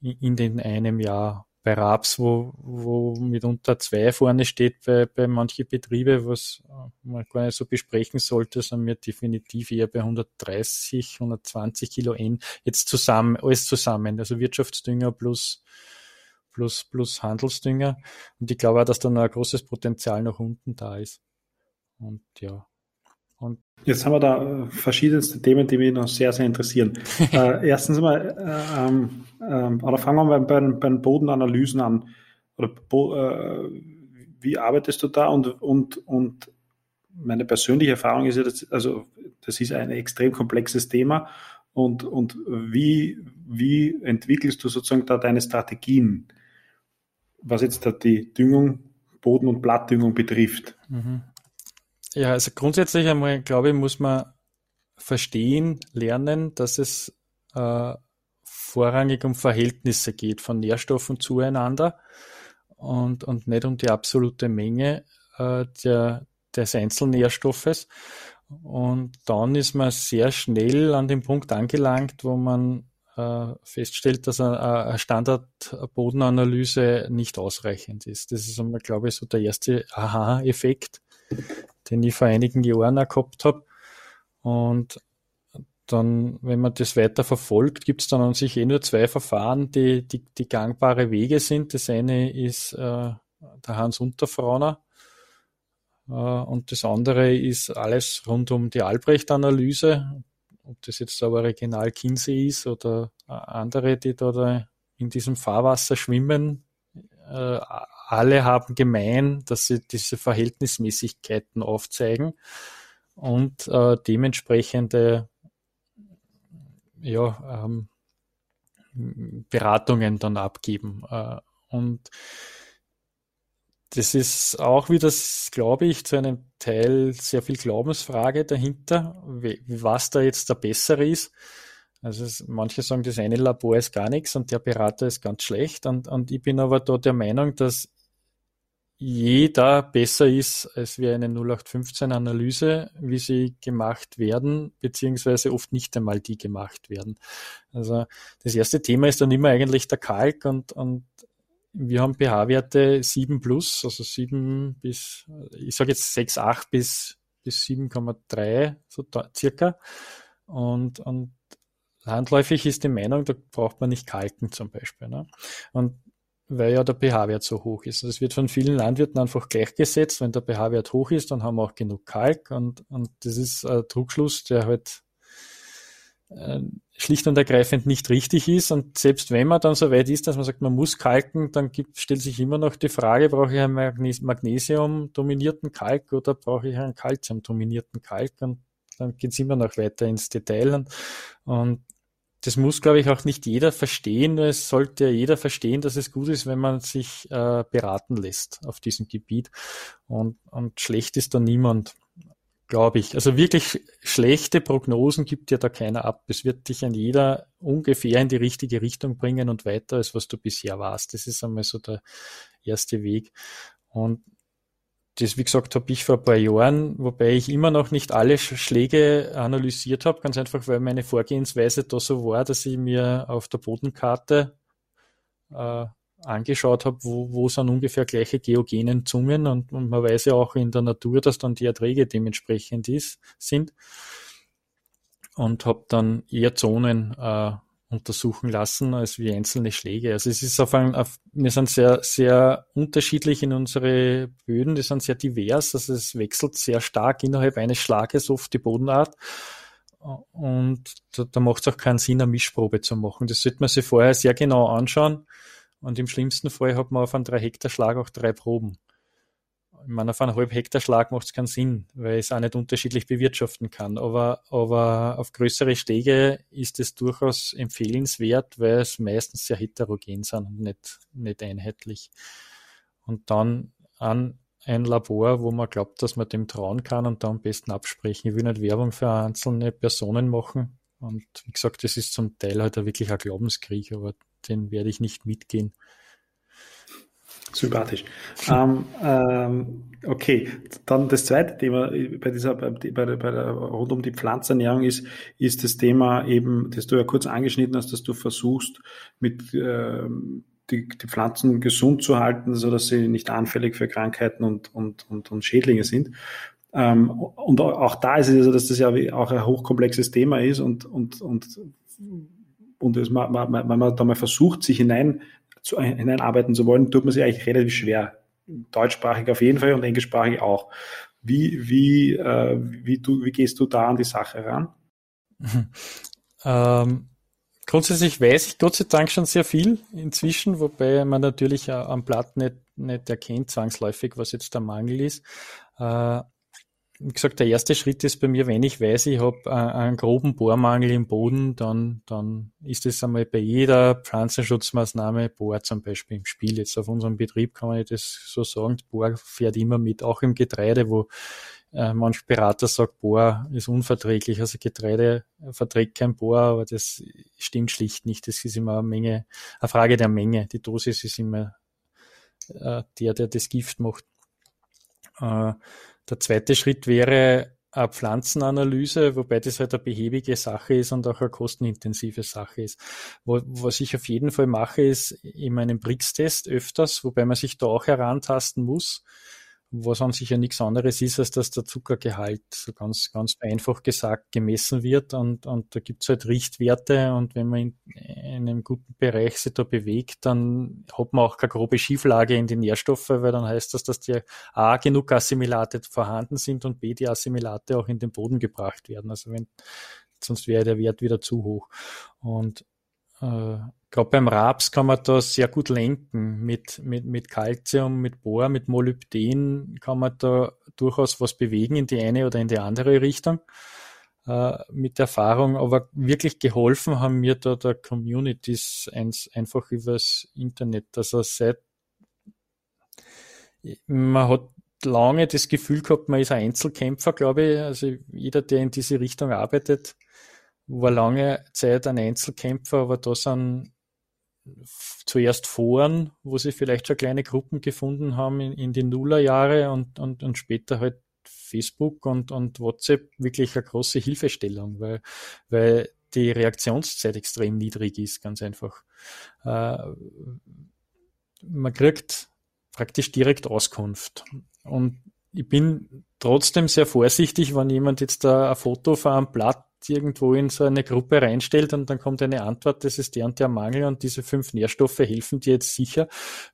in den einem Jahr. Bei Raps, wo, wo mitunter zwei vorne steht bei, bei manchen Betriebe, was man gar nicht so besprechen sollte, sind wir definitiv eher bei 130, 120 Kilo N. Jetzt zusammen, alles zusammen, also Wirtschaftsdünger plus plus, plus Handelsdünger. Und ich glaube auch, dass da noch ein großes Potenzial nach unten da ist. Und ja. Und Jetzt haben wir da äh, verschiedenste Themen, die mich noch sehr, sehr interessieren. (laughs) äh, erstens mal, äh, ähm, äh, oder fangen wir mal bei, bei den Bodenanalysen an. Oder, äh, wie arbeitest du da? Und, und, und meine persönliche Erfahrung ist ja, dass, also, das ist ein extrem komplexes Thema. Und, und wie, wie entwickelst du sozusagen da deine Strategien, was jetzt da die Düngung, Boden- und Blattdüngung betrifft? Mhm. Ja, also grundsätzlich einmal, glaube ich, muss man verstehen, lernen, dass es äh, vorrangig um Verhältnisse geht von Nährstoffen zueinander und, und nicht um die absolute Menge äh, der, des Einzelnährstoffes. Und dann ist man sehr schnell an dem Punkt angelangt, wo man feststellt, dass eine, Standardbodenanalyse nicht ausreichend ist. Das ist einmal, glaube ich, so der erste Aha-Effekt, den ich vor einigen Jahren auch gehabt habe. Und dann, wenn man das weiter verfolgt, gibt es dann an sich eh nur zwei Verfahren, die, die, die gangbare Wege sind. Das eine ist äh, der Hans Unterfrauner äh, und das andere ist alles rund um die Albrecht-Analyse. Ob das jetzt aber Regional Kinsey ist oder äh, andere, die da in diesem Fahrwasser schwimmen, äh, alle haben gemein, dass sie diese Verhältnismäßigkeiten aufzeigen und äh, dementsprechende ja, ähm, Beratungen dann abgeben. Äh, und das ist auch wieder, glaube ich, zu einem Teil sehr viel Glaubensfrage dahinter, was da jetzt der bessere ist. Also manche sagen, das eine Labor ist gar nichts und der Berater ist ganz schlecht. Und, und ich bin aber da der Meinung, dass jeder besser ist als wie eine 0815-Analyse, wie sie gemacht werden, beziehungsweise oft nicht einmal die gemacht werden. Also das erste Thema ist dann immer eigentlich der Kalk und, und wir haben pH-Werte 7 plus, also 7 bis, ich sage jetzt 6, 8 bis, bis 7,3, so da, circa. Und, und landläufig ist die Meinung, da braucht man nicht kalken zum Beispiel. Ne? Und weil ja der pH-Wert so hoch ist. Das wird von vielen Landwirten einfach gleichgesetzt. Wenn der pH-Wert hoch ist, dann haben wir auch genug Kalk und, und das ist ein Trugschluss, der halt äh, schlicht und ergreifend nicht richtig ist. Und selbst wenn man dann so weit ist, dass man sagt, man muss kalken, dann gibt, stellt sich immer noch die Frage, brauche ich einen Magnesium-dominierten Kalk oder brauche ich einen Calcium-dominierten Kalk? Und dann geht es immer noch weiter ins Detail. Und, und das muss, glaube ich, auch nicht jeder verstehen. Es sollte jeder verstehen, dass es gut ist, wenn man sich äh, beraten lässt auf diesem Gebiet. Und, und schlecht ist da niemand, glaube ich. Also wirklich schlechte Prognosen gibt ja da keiner ab. Es wird dich an jeder ungefähr in die richtige Richtung bringen und weiter, als was du bisher warst. Das ist einmal so der erste Weg. Und das, wie gesagt, habe ich vor ein paar Jahren, wobei ich immer noch nicht alle Schläge analysiert habe, ganz einfach, weil meine Vorgehensweise da so war, dass ich mir auf der Bodenkarte äh, angeschaut habe, wo, wo sind ungefähr gleiche geogenen Zungen und, und, man weiß ja auch in der Natur, dass dann die Erträge dementsprechend ist, sind und habe dann eher Zonen äh, untersuchen lassen als wie einzelne Schläge. Also es ist auf ein, auf, wir sind sehr, sehr unterschiedlich in unsere Böden, die sind sehr divers, also es wechselt sehr stark innerhalb eines Schlages oft die Bodenart. Und da, da macht es auch keinen Sinn, eine Mischprobe zu machen. Das sollte man sich vorher sehr genau anschauen. Und im schlimmsten Fall hat man auf einem 3 Hektar Schlag auch drei Proben ich meine, auf einen halb Hektar Schlag macht es keinen Sinn, weil ich es auch nicht unterschiedlich bewirtschaften kann. Aber, aber auf größere Stege ist es durchaus empfehlenswert, weil es meistens sehr heterogen sind und nicht, nicht einheitlich. Und dann an ein Labor, wo man glaubt, dass man dem trauen kann und da am besten absprechen. Ich will nicht Werbung für einzelne Personen machen. Und wie gesagt, das ist zum Teil halt wirklich ein Glaubenskrieg, aber den werde ich nicht mitgehen. Sympathisch. ähm, ähm, okay, dann das zweite Thema bei dieser, bei, bei, bei der, rund um die Pflanzenernährung ist, ist das Thema eben, das du ja kurz angeschnitten hast, dass du versuchst, mit äh, die, die Pflanzen gesund zu halten, so dass sie nicht anfällig für Krankheiten und, und, und, und Schädlinge sind. Ähm, und auch da ist es so, dass das ja auch ein hochkomplexes Thema ist und, und, und und es, man, da mal versucht, sich hinein zu, hineinarbeiten zu wollen, tut man sich eigentlich relativ schwer. Deutschsprachig auf jeden Fall und englischsprachig auch. Wie, wie, äh, wie, du, wie gehst du da an die Sache ran? (laughs) ähm, grundsätzlich weiß ich Gott sei Dank schon sehr viel inzwischen, wobei man natürlich am Blatt nicht, nicht erkennt zwangsläufig, was jetzt der Mangel ist. Äh, wie gesagt, der erste Schritt ist bei mir, wenn ich weiß, ich habe äh, einen groben Bohrmangel im Boden, dann, dann ist es einmal bei jeder Pflanzenschutzmaßnahme Bohr zum Beispiel im Spiel. Jetzt auf unserem Betrieb kann man das so sagen, Bohr fährt immer mit, auch im Getreide, wo äh, manch Berater sagt, Bohr ist unverträglich. Also Getreide verträgt kein Bohr, aber das stimmt schlicht nicht. Das ist immer eine Menge, eine Frage der Menge. Die Dosis ist immer äh, der, der das Gift macht. Äh, der zweite Schritt wäre eine Pflanzenanalyse, wobei das halt eine behäbige Sache ist und auch eine kostenintensive Sache ist. Was ich auf jeden Fall mache, ist in meinem Brix-Test öfters, wobei man sich da auch herantasten muss, was an sich ja nichts anderes ist, als dass der Zuckergehalt so ganz, ganz einfach gesagt gemessen wird und, und da gibt's halt Richtwerte und wenn man in, in einem guten Bereich sich da bewegt, dann hat man auch keine grobe Schieflage in die Nährstoffe, weil dann heißt das, dass die A genug Assimilate vorhanden sind und B die Assimilate auch in den Boden gebracht werden. Also wenn, sonst wäre der Wert wieder zu hoch. Und äh, Gerade beim Raps kann man da sehr gut lenken. Mit, mit, mit Calcium, mit Bohr, mit Molybden kann man da durchaus was bewegen in die eine oder in die andere Richtung. Äh, mit Erfahrung, aber wirklich geholfen haben mir da der Communities eins, einfach übers Internet. Also seit, man hat lange das Gefühl gehabt, man ist ein Einzelkämpfer, glaube ich. Also jeder, der in diese Richtung arbeitet, war lange Zeit ein Einzelkämpfer, aber da sind zuerst Foren, wo sie vielleicht schon kleine Gruppen gefunden haben in, in die Nullerjahre und, und, und später halt Facebook und, und WhatsApp wirklich eine große Hilfestellung, weil, weil die Reaktionszeit extrem niedrig ist, ganz einfach. Äh, man kriegt praktisch direkt Auskunft. Und ich bin trotzdem sehr vorsichtig, wenn jemand jetzt da ein Foto von einem Blatt irgendwo in so eine Gruppe reinstellt und dann kommt eine Antwort, das ist der und der Mangel und diese fünf Nährstoffe helfen dir jetzt sicher,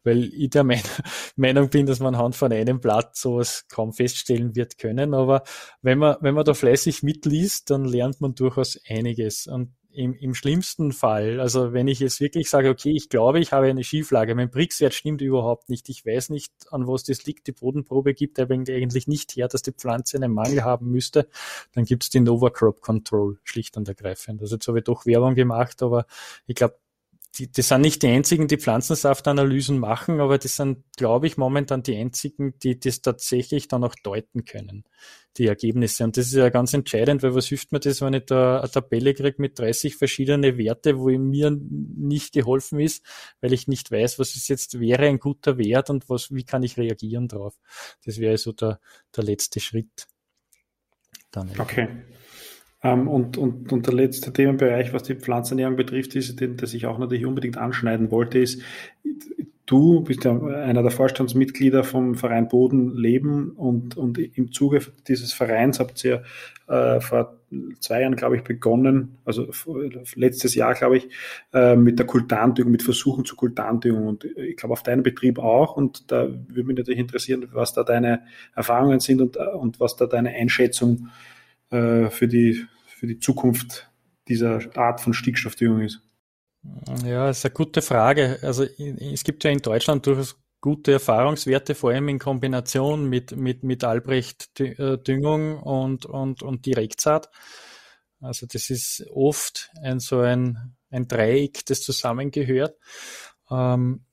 weil ich der (laughs) Meinung bin, dass man anhand von einem Blatt sowas kaum feststellen wird können. Aber wenn man, wenn man da fleißig mitliest, dann lernt man durchaus einiges. Und im, im schlimmsten Fall, also wenn ich jetzt wirklich sage, okay, ich glaube, ich habe eine Schieflage, mein Brix-Wert stimmt überhaupt nicht, ich weiß nicht, an was das liegt, die Bodenprobe gibt eigentlich nicht her, dass die Pflanze einen Mangel haben müsste, dann gibt es die Nova Crop Control, schlicht und ergreifend. Also jetzt habe ich doch Werbung gemacht, aber ich glaube, die, die sind nicht die einzigen, die Pflanzensaftanalysen machen, aber die sind, glaube ich, momentan die einzigen, die das tatsächlich dann auch deuten können, die Ergebnisse. Und das ist ja ganz entscheidend, weil was hilft mir das, wenn ich da eine Tabelle kriege mit 30 verschiedene Werte, wo mir nicht geholfen ist, weil ich nicht weiß, was ist jetzt, wäre ein guter Wert und was, wie kann ich reagieren drauf. Das wäre so der, der letzte Schritt. Dann okay. Ähm, und, und, und der letzte Themenbereich, was die Pflanzenernährung betrifft, ist, den, das ich auch natürlich unbedingt anschneiden wollte, ist, du bist ja einer der Vorstandsmitglieder vom Verein Boden Leben und, und im Zuge dieses Vereins habt ihr äh, vor zwei Jahren, glaube ich, begonnen, also letztes Jahr, glaube ich, äh, mit der Kultandüngung, mit Versuchen zur Kultandüngung und ich glaube auf deinem Betrieb auch. Und da würde mich natürlich interessieren, was da deine Erfahrungen sind und, und was da deine Einschätzung äh, für die für die Zukunft dieser Art von Stickstoffdüngung ist? Ja, das ist eine gute Frage. Also es gibt ja in Deutschland durchaus gute Erfahrungswerte, vor allem in Kombination mit, mit, mit Albrecht-Düngung und, und, und Direktsaat. Also das ist oft ein so ein, ein Dreieck, das zusammengehört. Ähm,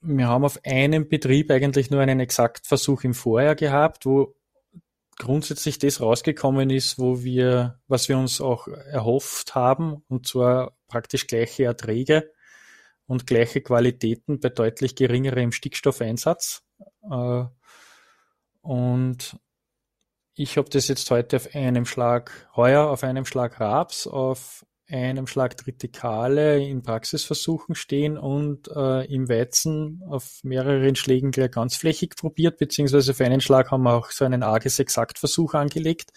wir haben auf einem Betrieb eigentlich nur einen Exaktversuch im Vorjahr gehabt, wo grundsätzlich das rausgekommen ist, wo wir, was wir uns auch erhofft haben, und zwar praktisch gleiche Erträge und gleiche Qualitäten bei deutlich geringerem Stickstoffeinsatz. Äh, und ich habe das jetzt heute auf einem Schlag heuer, auf einem Schlag Raps, auf einem Schlag Tritikale in Praxisversuchen stehen und äh, im Weizen auf mehreren Schlägen gleich ganzflächig probiert, beziehungsweise für einen Schlag haben wir auch so einen AGES Exaktversuch angelegt.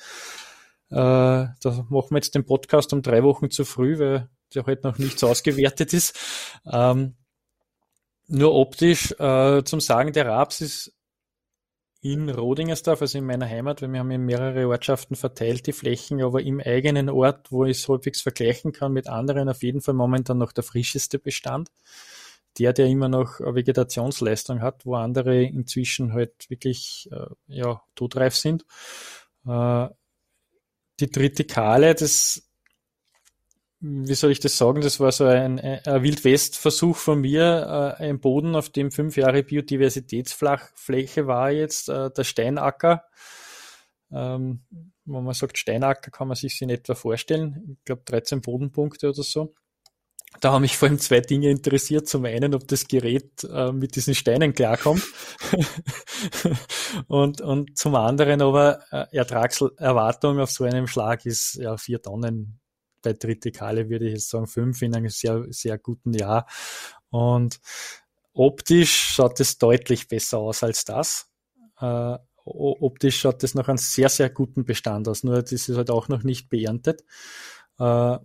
Äh, da machen wir jetzt den Podcast um drei Wochen zu früh, weil der heute halt noch nichts ausgewertet ist. Ähm, nur optisch äh, zum Sagen, der Raps ist in Rodingersdorf, also in meiner Heimat, weil wir haben in mehrere Ortschaften verteilt die Flächen, aber im eigenen Ort, wo ich es halbwegs vergleichen kann mit anderen, auf jeden Fall momentan noch der frischeste Bestand. Der, der immer noch eine Vegetationsleistung hat, wo andere inzwischen halt wirklich äh, ja, todreif sind. Äh, die dritte Kale, das wie soll ich das sagen, das war so ein, ein Wildwest-Versuch von mir, äh, ein Boden, auf dem fünf Jahre Biodiversitätsfläche war jetzt, äh, der Steinacker. Ähm, wenn man sagt Steinacker, kann man sich in etwa vorstellen. Ich glaube 13 Bodenpunkte oder so. Da haben mich vor allem zwei Dinge interessiert. Zum einen, ob das Gerät äh, mit diesen Steinen klarkommt. (laughs) und, und zum anderen aber äh, Ertragserwartung auf so einem Schlag ist ja vier Tonnen bei Tritikale würde ich jetzt sagen fünf in einem sehr, sehr guten Jahr. Und optisch schaut es deutlich besser aus als das. Äh, optisch schaut es noch einen sehr, sehr guten Bestand aus. Nur das ist halt auch noch nicht beerntet. Äh,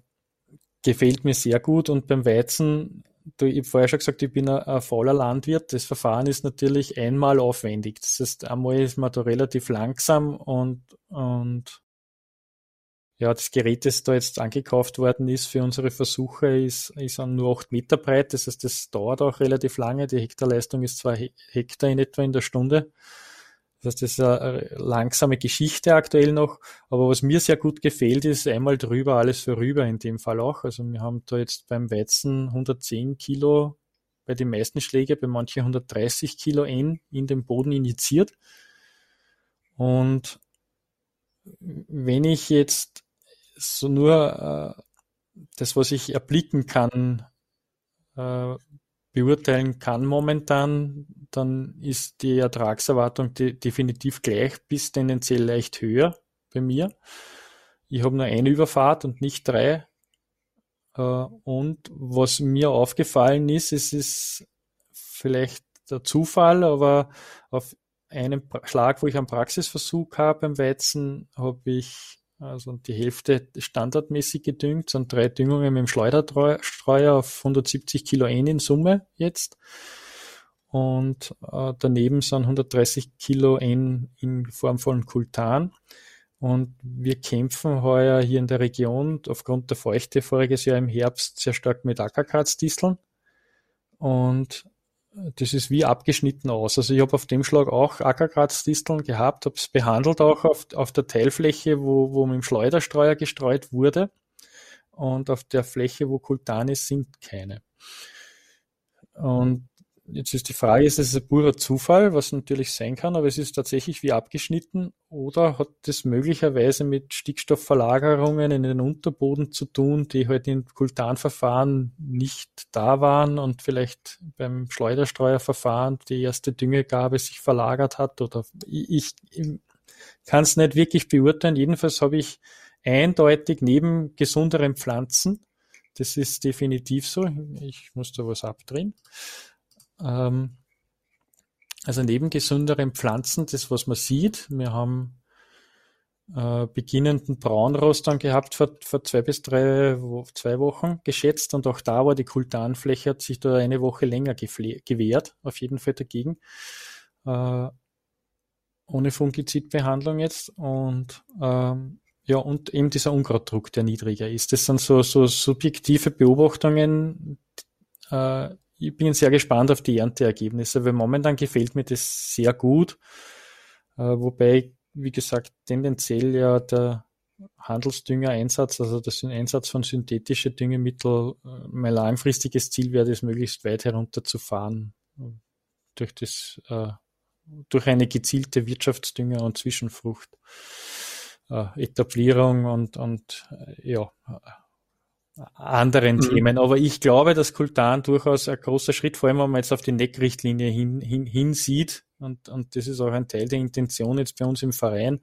gefällt mir sehr gut. Und beim Weizen, du, ich habe vorher schon gesagt, ich bin ein, ein fauler Landwirt. Das Verfahren ist natürlich einmal aufwendig. Das heißt, einmal ist man da relativ langsam und, und ja, das Gerät, das da jetzt angekauft worden ist für unsere Versuche, ist, ist nur 8 Meter breit. Das heißt, das dauert auch relativ lange. Die Hektarleistung ist zwei Hektar in etwa in der Stunde. Das heißt, das ist eine langsame Geschichte aktuell noch. Aber was mir sehr gut gefällt, ist einmal drüber, alles vorüber in dem Fall auch. Also wir haben da jetzt beim Weizen 110 Kilo bei den meisten Schläge, bei manchen 130 Kilo N in den Boden injiziert. Und wenn ich jetzt so nur äh, das, was ich erblicken kann, äh, beurteilen kann momentan, dann ist die Ertragserwartung de definitiv gleich bis tendenziell leicht höher bei mir. Ich habe nur eine Überfahrt und nicht drei. Äh, und was mir aufgefallen ist, es ist vielleicht der Zufall, aber auf einem Schlag, wo ich einen Praxisversuch habe beim Weizen, habe ich also die Hälfte standardmäßig gedüngt, sind drei Düngungen mit dem Schleuderstreuer auf 170 Kilo N in Summe jetzt. Und äh, daneben sind 130 Kilo N in Form von Kultan. Und wir kämpfen heuer hier in der Region aufgrund der Feuchte voriges Jahr im Herbst sehr stark mit Ackerkratzdisteln. Und das ist wie abgeschnitten aus. Also ich habe auf dem Schlag auch Ackergratzdisteln gehabt, habe es behandelt auch auf, auf der Teilfläche, wo, wo mit dem Schleuderstreuer gestreut wurde. Und auf der Fläche, wo Kultan ist, sind keine. Und Jetzt ist die Frage, ist es ein purer Zufall, was natürlich sein kann, aber es ist tatsächlich wie abgeschnitten oder hat das möglicherweise mit Stickstoffverlagerungen in den Unterboden zu tun, die halt in Kultanverfahren nicht da waren und vielleicht beim Schleuderstreuerverfahren die erste Düngegabe sich verlagert hat oder ich, ich kann es nicht wirklich beurteilen. Jedenfalls habe ich eindeutig neben gesunderen Pflanzen, das ist definitiv so, ich muss da was abdrehen, ähm, also neben gesünderen Pflanzen, das was man sieht, wir haben äh, beginnenden Braunrost dann gehabt vor, vor zwei bis drei, zwei Wochen geschätzt und auch da war die Kultanfläche, hat sich da eine Woche länger gewehrt, auf jeden Fall dagegen. Äh, ohne Fungizidbehandlung jetzt und ähm, ja, und eben dieser Unkrautdruck, der niedriger ist. Das sind so, so subjektive Beobachtungen, äh, ich bin sehr gespannt auf die Ernteergebnisse, weil momentan gefällt mir das sehr gut. Äh, wobei, wie gesagt, tendenziell ja der Handelsdüngereinsatz, also der Einsatz von synthetischen Düngemittel, äh, mein langfristiges Ziel wäre, das möglichst weit herunterzufahren. Durch das, äh, durch eine gezielte Wirtschaftsdünger- und Zwischenfrucht. Etablierung und, und ja, anderen mhm. Themen. Aber ich glaube, dass Kultan durchaus ein großer Schritt, vor allem wenn man jetzt auf die NEC-Richtlinie hin, hin, hinsieht, und, und das ist auch ein Teil der Intention jetzt bei uns im Verein.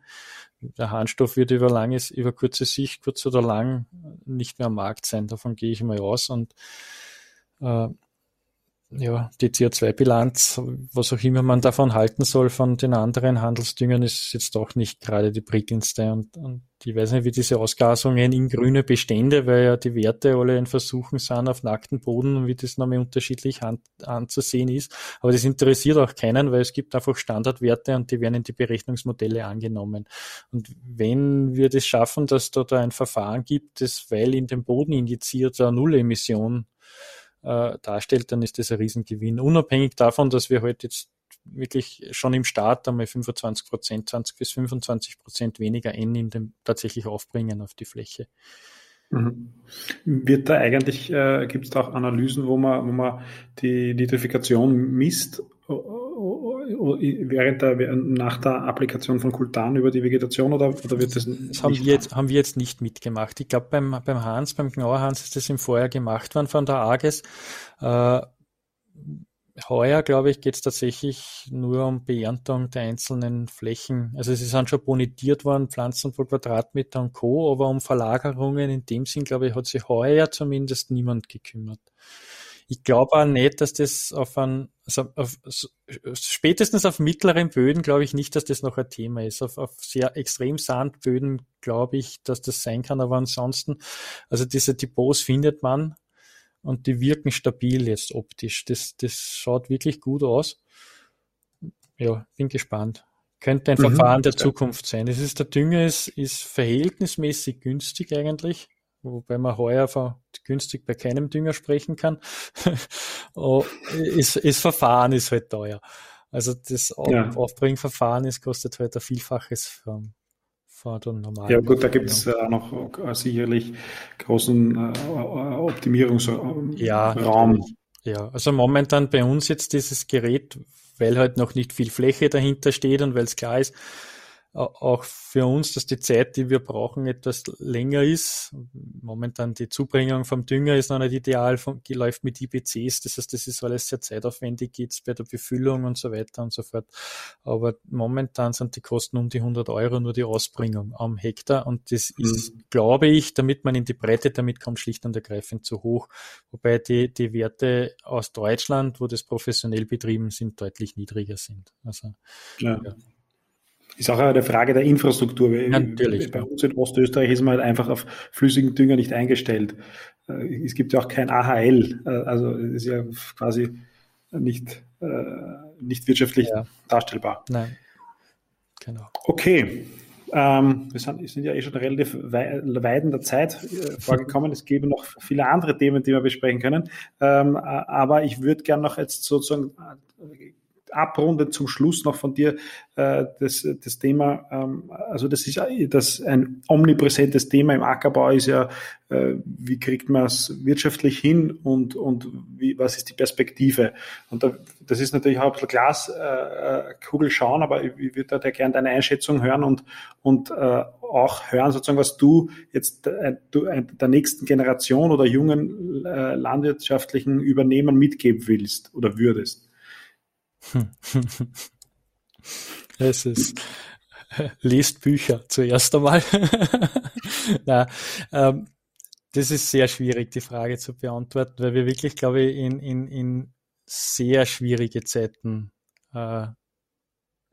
Der Harnstoff wird über langes, über kurze Sicht, kurz oder lang, nicht mehr am Markt sein. Davon gehe ich mal aus. Und äh, ja, die CO2-Bilanz, was auch immer man davon halten soll von den anderen Handelsdüngern, ist jetzt doch nicht gerade die prickelndste. Und, und ich weiß nicht, wie diese Ausgasungen in grüne Bestände, weil ja die Werte alle in Versuchen sind auf nackten Boden und wie das nochmal unterschiedlich an, anzusehen ist. Aber das interessiert auch keinen, weil es gibt einfach Standardwerte und die werden in die Berechnungsmodelle angenommen. Und wenn wir das schaffen, dass da, da ein Verfahren gibt, das weil in den Boden injiziert eine Nullemission äh, darstellt, dann ist das ein Riesengewinn. Unabhängig davon, dass wir heute halt jetzt wirklich schon im Start einmal 25 Prozent, 20 bis 25 Prozent weniger N in dem tatsächlich aufbringen auf die Fläche. Mhm. Wird da eigentlich, äh, gibt es da auch Analysen, wo man, wo man die Nitrifikation misst während der, nach der Applikation von Kultan über die Vegetation oder, oder wird das, das haben wir jetzt haben wir jetzt nicht mitgemacht. Ich glaube beim beim Hans, beim Gnauer Hans ist das im Vorjahr gemacht worden von der AGES. Äh, heuer, glaube ich, geht es tatsächlich nur um Beerntung der einzelnen Flächen. Also sie sind schon bonitiert worden, Pflanzen pro Quadratmeter und Co., aber um Verlagerungen in dem Sinn, glaube ich, hat sich heuer zumindest niemand gekümmert. Ich glaube auch nicht, dass das auf ein, also auf, spätestens auf mittleren Böden glaube ich nicht, dass das noch ein Thema ist. Auf, auf sehr extrem Sandböden glaube ich, dass das sein kann, aber ansonsten, also diese Depots findet man und die wirken stabil jetzt optisch. Das, das schaut wirklich gut aus. Ja, bin gespannt. Könnte ein mhm, Verfahren der Zukunft sein. Das ist, der Dünger ist, ist verhältnismäßig günstig eigentlich wobei man heuer von günstig bei keinem Dünger sprechen kann. (laughs) oh, ist, ist Verfahren ist halt teuer. Also das ja. Aufbringverfahren ist, kostet halt ein Vielfaches vom, von der normalen. Ja gut, da gibt es äh, noch äh, sicherlich großen äh, Optimierungsraum. Ja, ja, also momentan bei uns jetzt dieses Gerät, weil halt noch nicht viel Fläche dahinter steht und weil es klar ist, auch für uns, dass die Zeit, die wir brauchen, etwas länger ist. Momentan die Zubringung vom Dünger ist noch nicht ideal, von, läuft mit IBCs, das heißt, das ist alles sehr zeitaufwendig, geht's bei der Befüllung und so weiter und so fort. Aber momentan sind die Kosten um die 100 Euro nur die Ausbringung am Hektar und das mhm. ist, glaube ich, damit man in die Breite damit kommt, schlicht und ergreifend zu hoch. Wobei die, die Werte aus Deutschland, wo das professionell betrieben sind, deutlich niedriger sind. Also, ja. ja ist auch eine Frage der Infrastruktur. Natürlich. Bei uns in Ostösterreich ist man halt einfach auf flüssigen Dünger nicht eingestellt. Äh, es gibt ja auch kein AHL, äh, also ist ja quasi nicht, äh, nicht wirtschaftlich ja. darstellbar. Nein. Genau. Okay. Ähm, wir sind, sind, ja eh schon relativ weit in der Zeit vorgekommen. Es gäbe noch viele andere Themen, die wir besprechen können. Ähm, aber ich würde gerne noch jetzt sozusagen abrunden zum Schluss noch von dir äh, das, das Thema, ähm, also das ist das ein omnipräsentes Thema im Ackerbau ist ja, äh, wie kriegt man es wirtschaftlich hin und, und wie, was ist die Perspektive? Und da, das ist natürlich auch ein bisschen Glaskugel äh, schauen, aber ich, ich würde da gerne deine Einschätzung hören und, und äh, auch hören, sozusagen, was du jetzt äh, du, äh, der nächsten Generation oder jungen äh, landwirtschaftlichen Übernehmern mitgeben willst oder würdest. (laughs) es ist, (laughs) lest Bücher zuerst einmal. (laughs) Na, ähm, das ist sehr schwierig, die Frage zu beantworten, weil wir wirklich, glaube ich, in, in, in sehr schwierige Zeiten äh,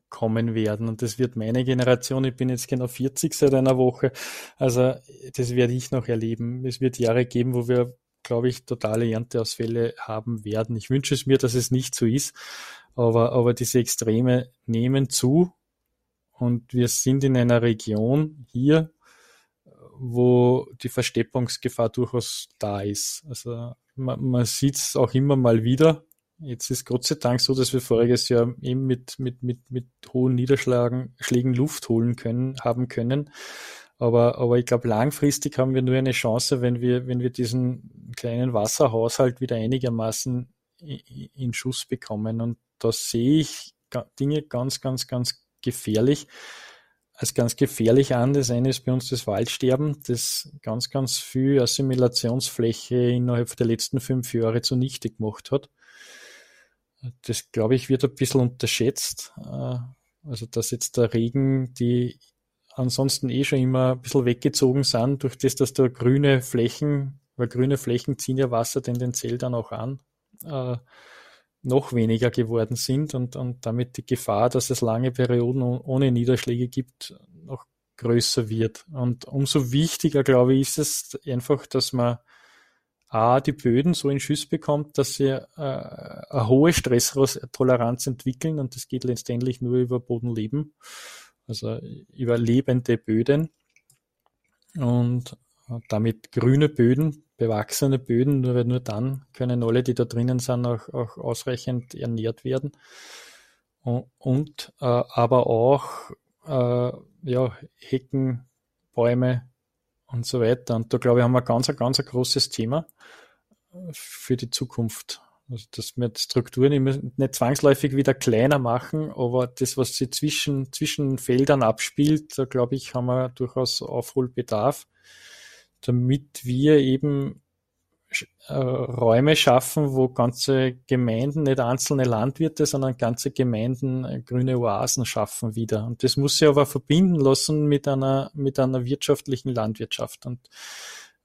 kommen werden. Und das wird meine Generation, ich bin jetzt genau 40 seit einer Woche, also das werde ich noch erleben. Es wird Jahre geben, wo wir, glaube ich, totale Ernteausfälle haben werden. Ich wünsche es mir, dass es nicht so ist. Aber, aber diese Extreme nehmen zu und wir sind in einer Region hier, wo die Versteppungsgefahr durchaus da ist. Also man, man sieht es auch immer mal wieder. Jetzt ist Gott sei Dank so, dass wir voriges Jahr eben mit, mit, mit, mit hohen Niederschlägen Schlägen Luft holen können, haben können. Aber, aber ich glaube, langfristig haben wir nur eine Chance, wenn wir, wenn wir diesen kleinen Wasserhaushalt wieder einigermaßen in Schuss bekommen. Und da sehe ich Dinge ganz, ganz, ganz gefährlich, als ganz gefährlich an. Das eine ist bei uns das Waldsterben, das ganz, ganz viel Assimilationsfläche innerhalb der letzten fünf Jahre zunichte gemacht hat. Das, glaube ich, wird ein bisschen unterschätzt. Äh, also, dass jetzt der Regen, die ansonsten eh schon immer ein bisschen weggezogen sind, durch das, dass da grüne Flächen, weil grüne Flächen ziehen ja Wasser tendenziell dann auch an, äh, noch weniger geworden sind und, und damit die Gefahr, dass es lange Perioden ohne Niederschläge gibt, noch größer wird. Und umso wichtiger, glaube ich, ist es einfach, dass man A, die Böden so in Schuss bekommt, dass sie äh, eine hohe Stresstoleranz entwickeln und das geht letztendlich nur über Bodenleben, also über lebende Böden und damit grüne Böden, bewachsene Böden, nur, nur dann können alle, die da drinnen sind, auch, auch ausreichend ernährt werden. Und, äh, aber auch äh, ja, Hecken, Bäume und so weiter. Und da glaube ich, haben wir ganz, ganz ein großes Thema für die Zukunft. Also, dass wir Strukturen nicht zwangsläufig wieder kleiner machen, aber das, was sich zwischen, zwischen Feldern abspielt, da glaube ich, haben wir durchaus Aufholbedarf damit wir eben äh, Räume schaffen, wo ganze Gemeinden, nicht einzelne Landwirte, sondern ganze Gemeinden äh, grüne Oasen schaffen wieder. Und das muss sich aber verbinden lassen mit einer, mit einer wirtschaftlichen Landwirtschaft. Und,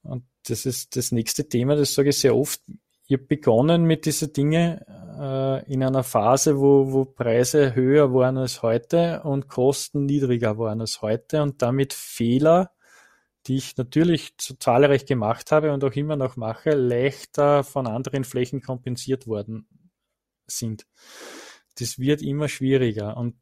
und das ist das nächste Thema, das sage ich sehr oft. Ich habe begonnen mit diesen Dinge äh, in einer Phase, wo, wo Preise höher waren als heute und Kosten niedriger waren als heute und damit Fehler die ich natürlich zahlreich gemacht habe und auch immer noch mache, leichter von anderen Flächen kompensiert worden sind. Das wird immer schwieriger. Und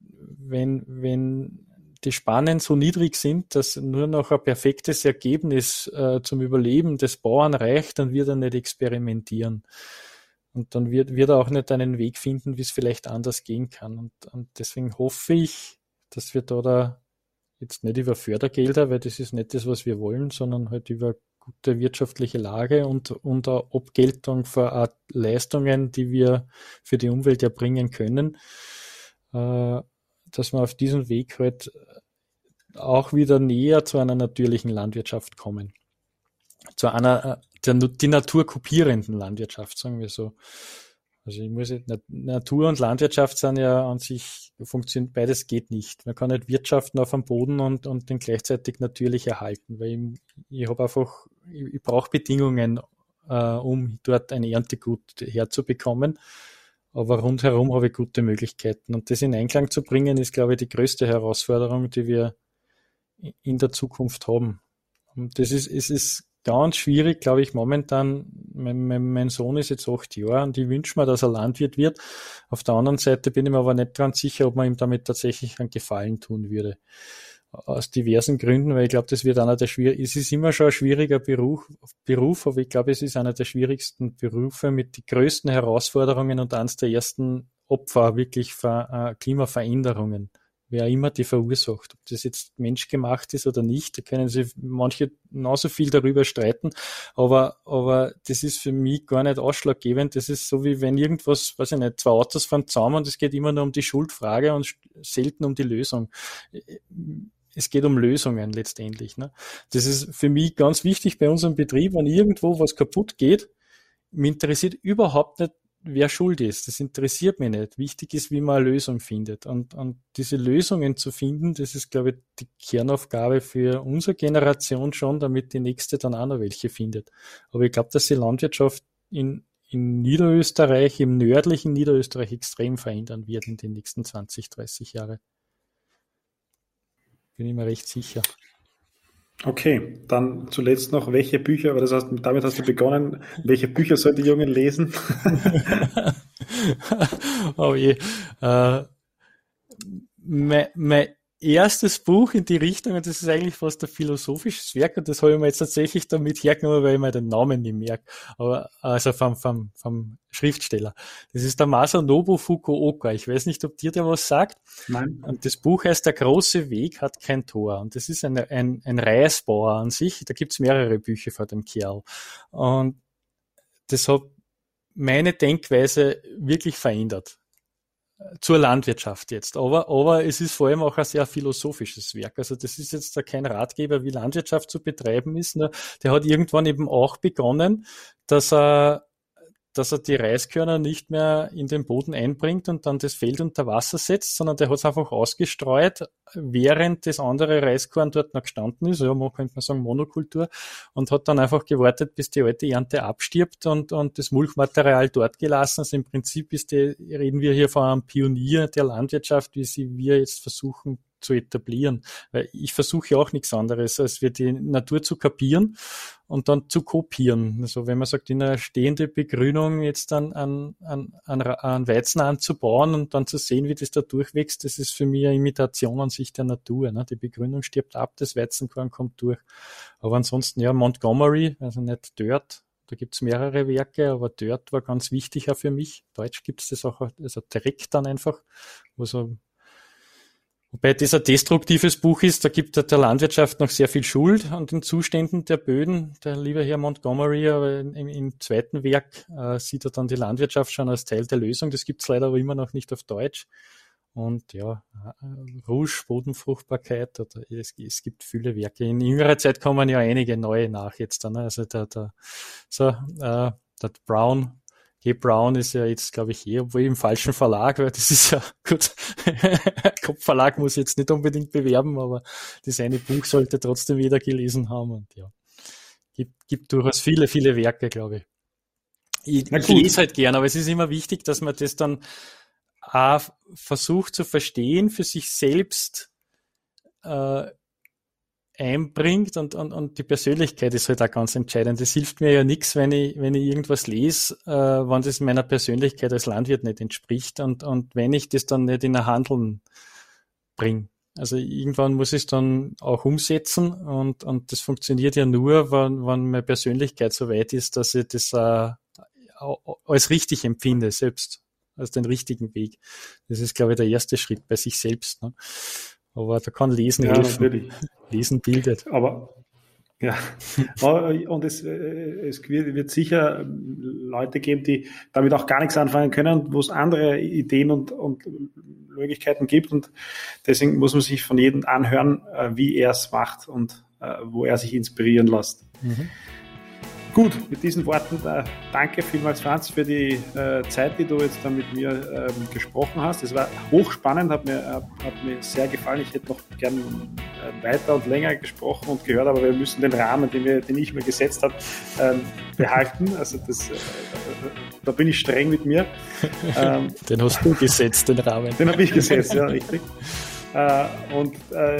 wenn, wenn die Spannen so niedrig sind, dass nur noch ein perfektes Ergebnis äh, zum Überleben des Bauern reicht, dann wird er nicht experimentieren. Und dann wird, wird er auch nicht einen Weg finden, wie es vielleicht anders gehen kann. Und, und deswegen hoffe ich, dass wir da, da Jetzt nicht über Fördergelder, weil das ist nicht das, was wir wollen, sondern halt über gute wirtschaftliche Lage und, eine Abgeltung für Leistungen, die wir für die Umwelt erbringen können, äh, dass wir auf diesem Weg halt auch wieder näher zu einer natürlichen Landwirtschaft kommen. Zu einer äh, der, die Natur kopierenden Landwirtschaft, sagen wir so. Also ich muss Natur und Landwirtschaft sind ja an sich funktioniert beides geht nicht. Man kann nicht wirtschaften auf dem Boden und, und den gleichzeitig natürlich erhalten, weil ich, ich habe einfach, ich, ich brauche Bedingungen, äh, um dort ein Erntegut herzubekommen. Aber rundherum habe ich gute Möglichkeiten. Und das in Einklang zu bringen, ist, glaube ich, die größte Herausforderung, die wir in der Zukunft haben. Und das ist, es ist ganz schwierig, glaube ich, momentan. Mein, mein, mein, Sohn ist jetzt acht Jahre und ich wünsche mir, dass er Landwirt wird. Auf der anderen Seite bin ich mir aber nicht ganz sicher, ob man ihm damit tatsächlich einen Gefallen tun würde. Aus diversen Gründen, weil ich glaube, das wird einer der schwierigen, es ist immer schon ein schwieriger Beruf, Beruf, aber ich glaube, es ist einer der schwierigsten Berufe mit den größten Herausforderungen und eines der ersten Opfer wirklich für äh, Klimaveränderungen wer immer die verursacht. Ob das jetzt menschgemacht ist oder nicht, da können sich manche genauso viel darüber streiten, aber, aber das ist für mich gar nicht ausschlaggebend. Das ist so wie wenn irgendwas, weiß ich nicht, zwei Autos fahren zusammen und es geht immer nur um die Schuldfrage und selten um die Lösung es geht um Lösungen letztendlich. Ne? Das ist für mich ganz wichtig bei unserem Betrieb, wenn irgendwo was kaputt geht, mich interessiert überhaupt nicht, wer schuld ist. Das interessiert mich nicht. Wichtig ist, wie man eine Lösung findet. Und, und diese Lösungen zu finden, das ist, glaube ich, die Kernaufgabe für unsere Generation schon, damit die nächste dann auch noch welche findet. Aber ich glaube, dass die Landwirtschaft in, in Niederösterreich, im nördlichen Niederösterreich extrem verändern wird in den nächsten 20, 30 Jahren. Bin ich mir recht sicher. Okay, dann zuletzt noch, welche Bücher, aber das heißt, damit hast du begonnen, welche Bücher sollen die Jungen lesen? (laughs) oh je. Äh, mein, mein erstes Buch in die Richtung, und das ist eigentlich fast ein philosophisches Werk, und das habe ich mir jetzt tatsächlich damit hergenommen, weil ich mir den Namen nicht merke, aber also vom, vom, vom Schriftsteller. Das ist der Masanobu Fukuoka. Ich weiß nicht, ob dir der was sagt. Nein. Und das Buch heißt Der große Weg hat kein Tor. Und das ist ein, ein, ein Reisbauer an sich. Da gibt's mehrere Bücher von dem Kerl. Und das hat meine Denkweise wirklich verändert zur Landwirtschaft jetzt. Aber, aber es ist vor allem auch ein sehr philosophisches Werk. Also das ist jetzt kein Ratgeber, wie Landwirtschaft zu betreiben ist. Ne? Der hat irgendwann eben auch begonnen, dass er dass er die Reiskörner nicht mehr in den Boden einbringt und dann das Feld unter Wasser setzt, sondern der hat es einfach ausgestreut, während das andere Reiskorn dort noch gestanden ist, ja, man könnte man sagen Monokultur, und hat dann einfach gewartet, bis die alte Ernte abstirbt und, und das Mulchmaterial dort gelassen. Also im Prinzip ist die, reden wir hier von einem Pionier der Landwirtschaft, wie sie wir jetzt versuchen zu etablieren. Weil ich versuche auch nichts anderes, als wir die Natur zu kapieren und dann zu kopieren. Also wenn man sagt, in einer stehende Begrünung jetzt an, an, an, an Weizen anzubauen und dann zu sehen, wie das da durchwächst, das ist für mich eine Imitation an sich der Natur. Ne? Die Begrünung stirbt ab, das Weizenkorn kommt durch. Aber ansonsten, ja, Montgomery, also nicht Dirt, da gibt's mehrere Werke, aber Dirt war ganz wichtig auch für mich. Deutsch gibt's das auch, also direkt dann einfach, wo so Wobei das ein destruktives Buch ist, da gibt der Landwirtschaft noch sehr viel Schuld an den Zuständen der Böden. Der liebe Herr Montgomery, aber im, im zweiten Werk äh, sieht er dann die Landwirtschaft schon als Teil der Lösung. Das gibt's leider aber immer noch nicht auf Deutsch. Und ja, äh, Rouge, Bodenfruchtbarkeit, oder es, es, gibt viele Werke. In jüngerer Zeit kommen ja einige neue nach jetzt dann. Also der, der, so, äh, der Brown G. Brown ist ja jetzt, glaube ich, eh, obwohl im falschen Verlag, weil (laughs) das ist ja gut. (laughs) Kopfverlag muss jetzt nicht unbedingt bewerben, aber das eine Buch sollte trotzdem jeder gelesen haben und ja. Gibt, gibt durchaus viele, viele Werke, glaube ich. Ich, ich lese halt gern, aber es ist immer wichtig, dass man das dann auch versucht zu verstehen für sich selbst, äh, einbringt und, und, und die Persönlichkeit ist halt auch ganz entscheidend. Es hilft mir ja nichts, wenn ich, wenn ich irgendwas lese, äh, wenn das meiner Persönlichkeit als Landwirt nicht entspricht und, und wenn ich das dann nicht in ein Handeln bringe. Also irgendwann muss ich es dann auch umsetzen und, und das funktioniert ja nur, wenn, wenn meine Persönlichkeit so weit ist, dass ich das äh, als richtig empfinde, selbst als den richtigen Weg. Das ist, glaube ich, der erste Schritt bei sich selbst. Ne? Aber da kann Lesen ja, helfen. Natürlich. Lesen bildet. Aber ja, (laughs) und es, äh, es wird sicher Leute geben, die damit auch gar nichts anfangen können, wo es andere Ideen und, und Möglichkeiten gibt. Und deswegen muss man sich von jedem anhören, äh, wie er es macht und äh, wo er sich inspirieren lässt. Mhm. Gut, mit diesen Worten äh, danke vielmals, Franz, für die äh, Zeit, die du jetzt da mit mir ähm, gesprochen hast. Es war hochspannend, hat mir, äh, hat mir sehr gefallen. Ich hätte noch gern äh, weiter und länger gesprochen und gehört, aber wir müssen den Rahmen, den, wir, den ich mir gesetzt habe, ähm, behalten. Also das, äh, da bin ich streng mit mir. Ähm, (laughs) den hast du gesetzt, den Rahmen. Den habe ich gesetzt, ja, richtig. Äh, und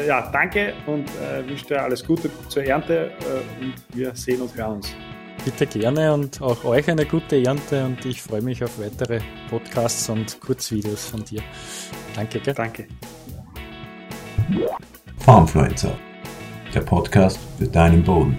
ja, danke und wünsche dir alles Gute zur Ernte und wir sehen und hören uns. Bitte gerne und auch euch eine gute Ernte und ich freue mich auf weitere Podcasts und Kurzvideos von dir. Danke, gell? Danke. Farmfluencer, der Podcast für deinen Boden.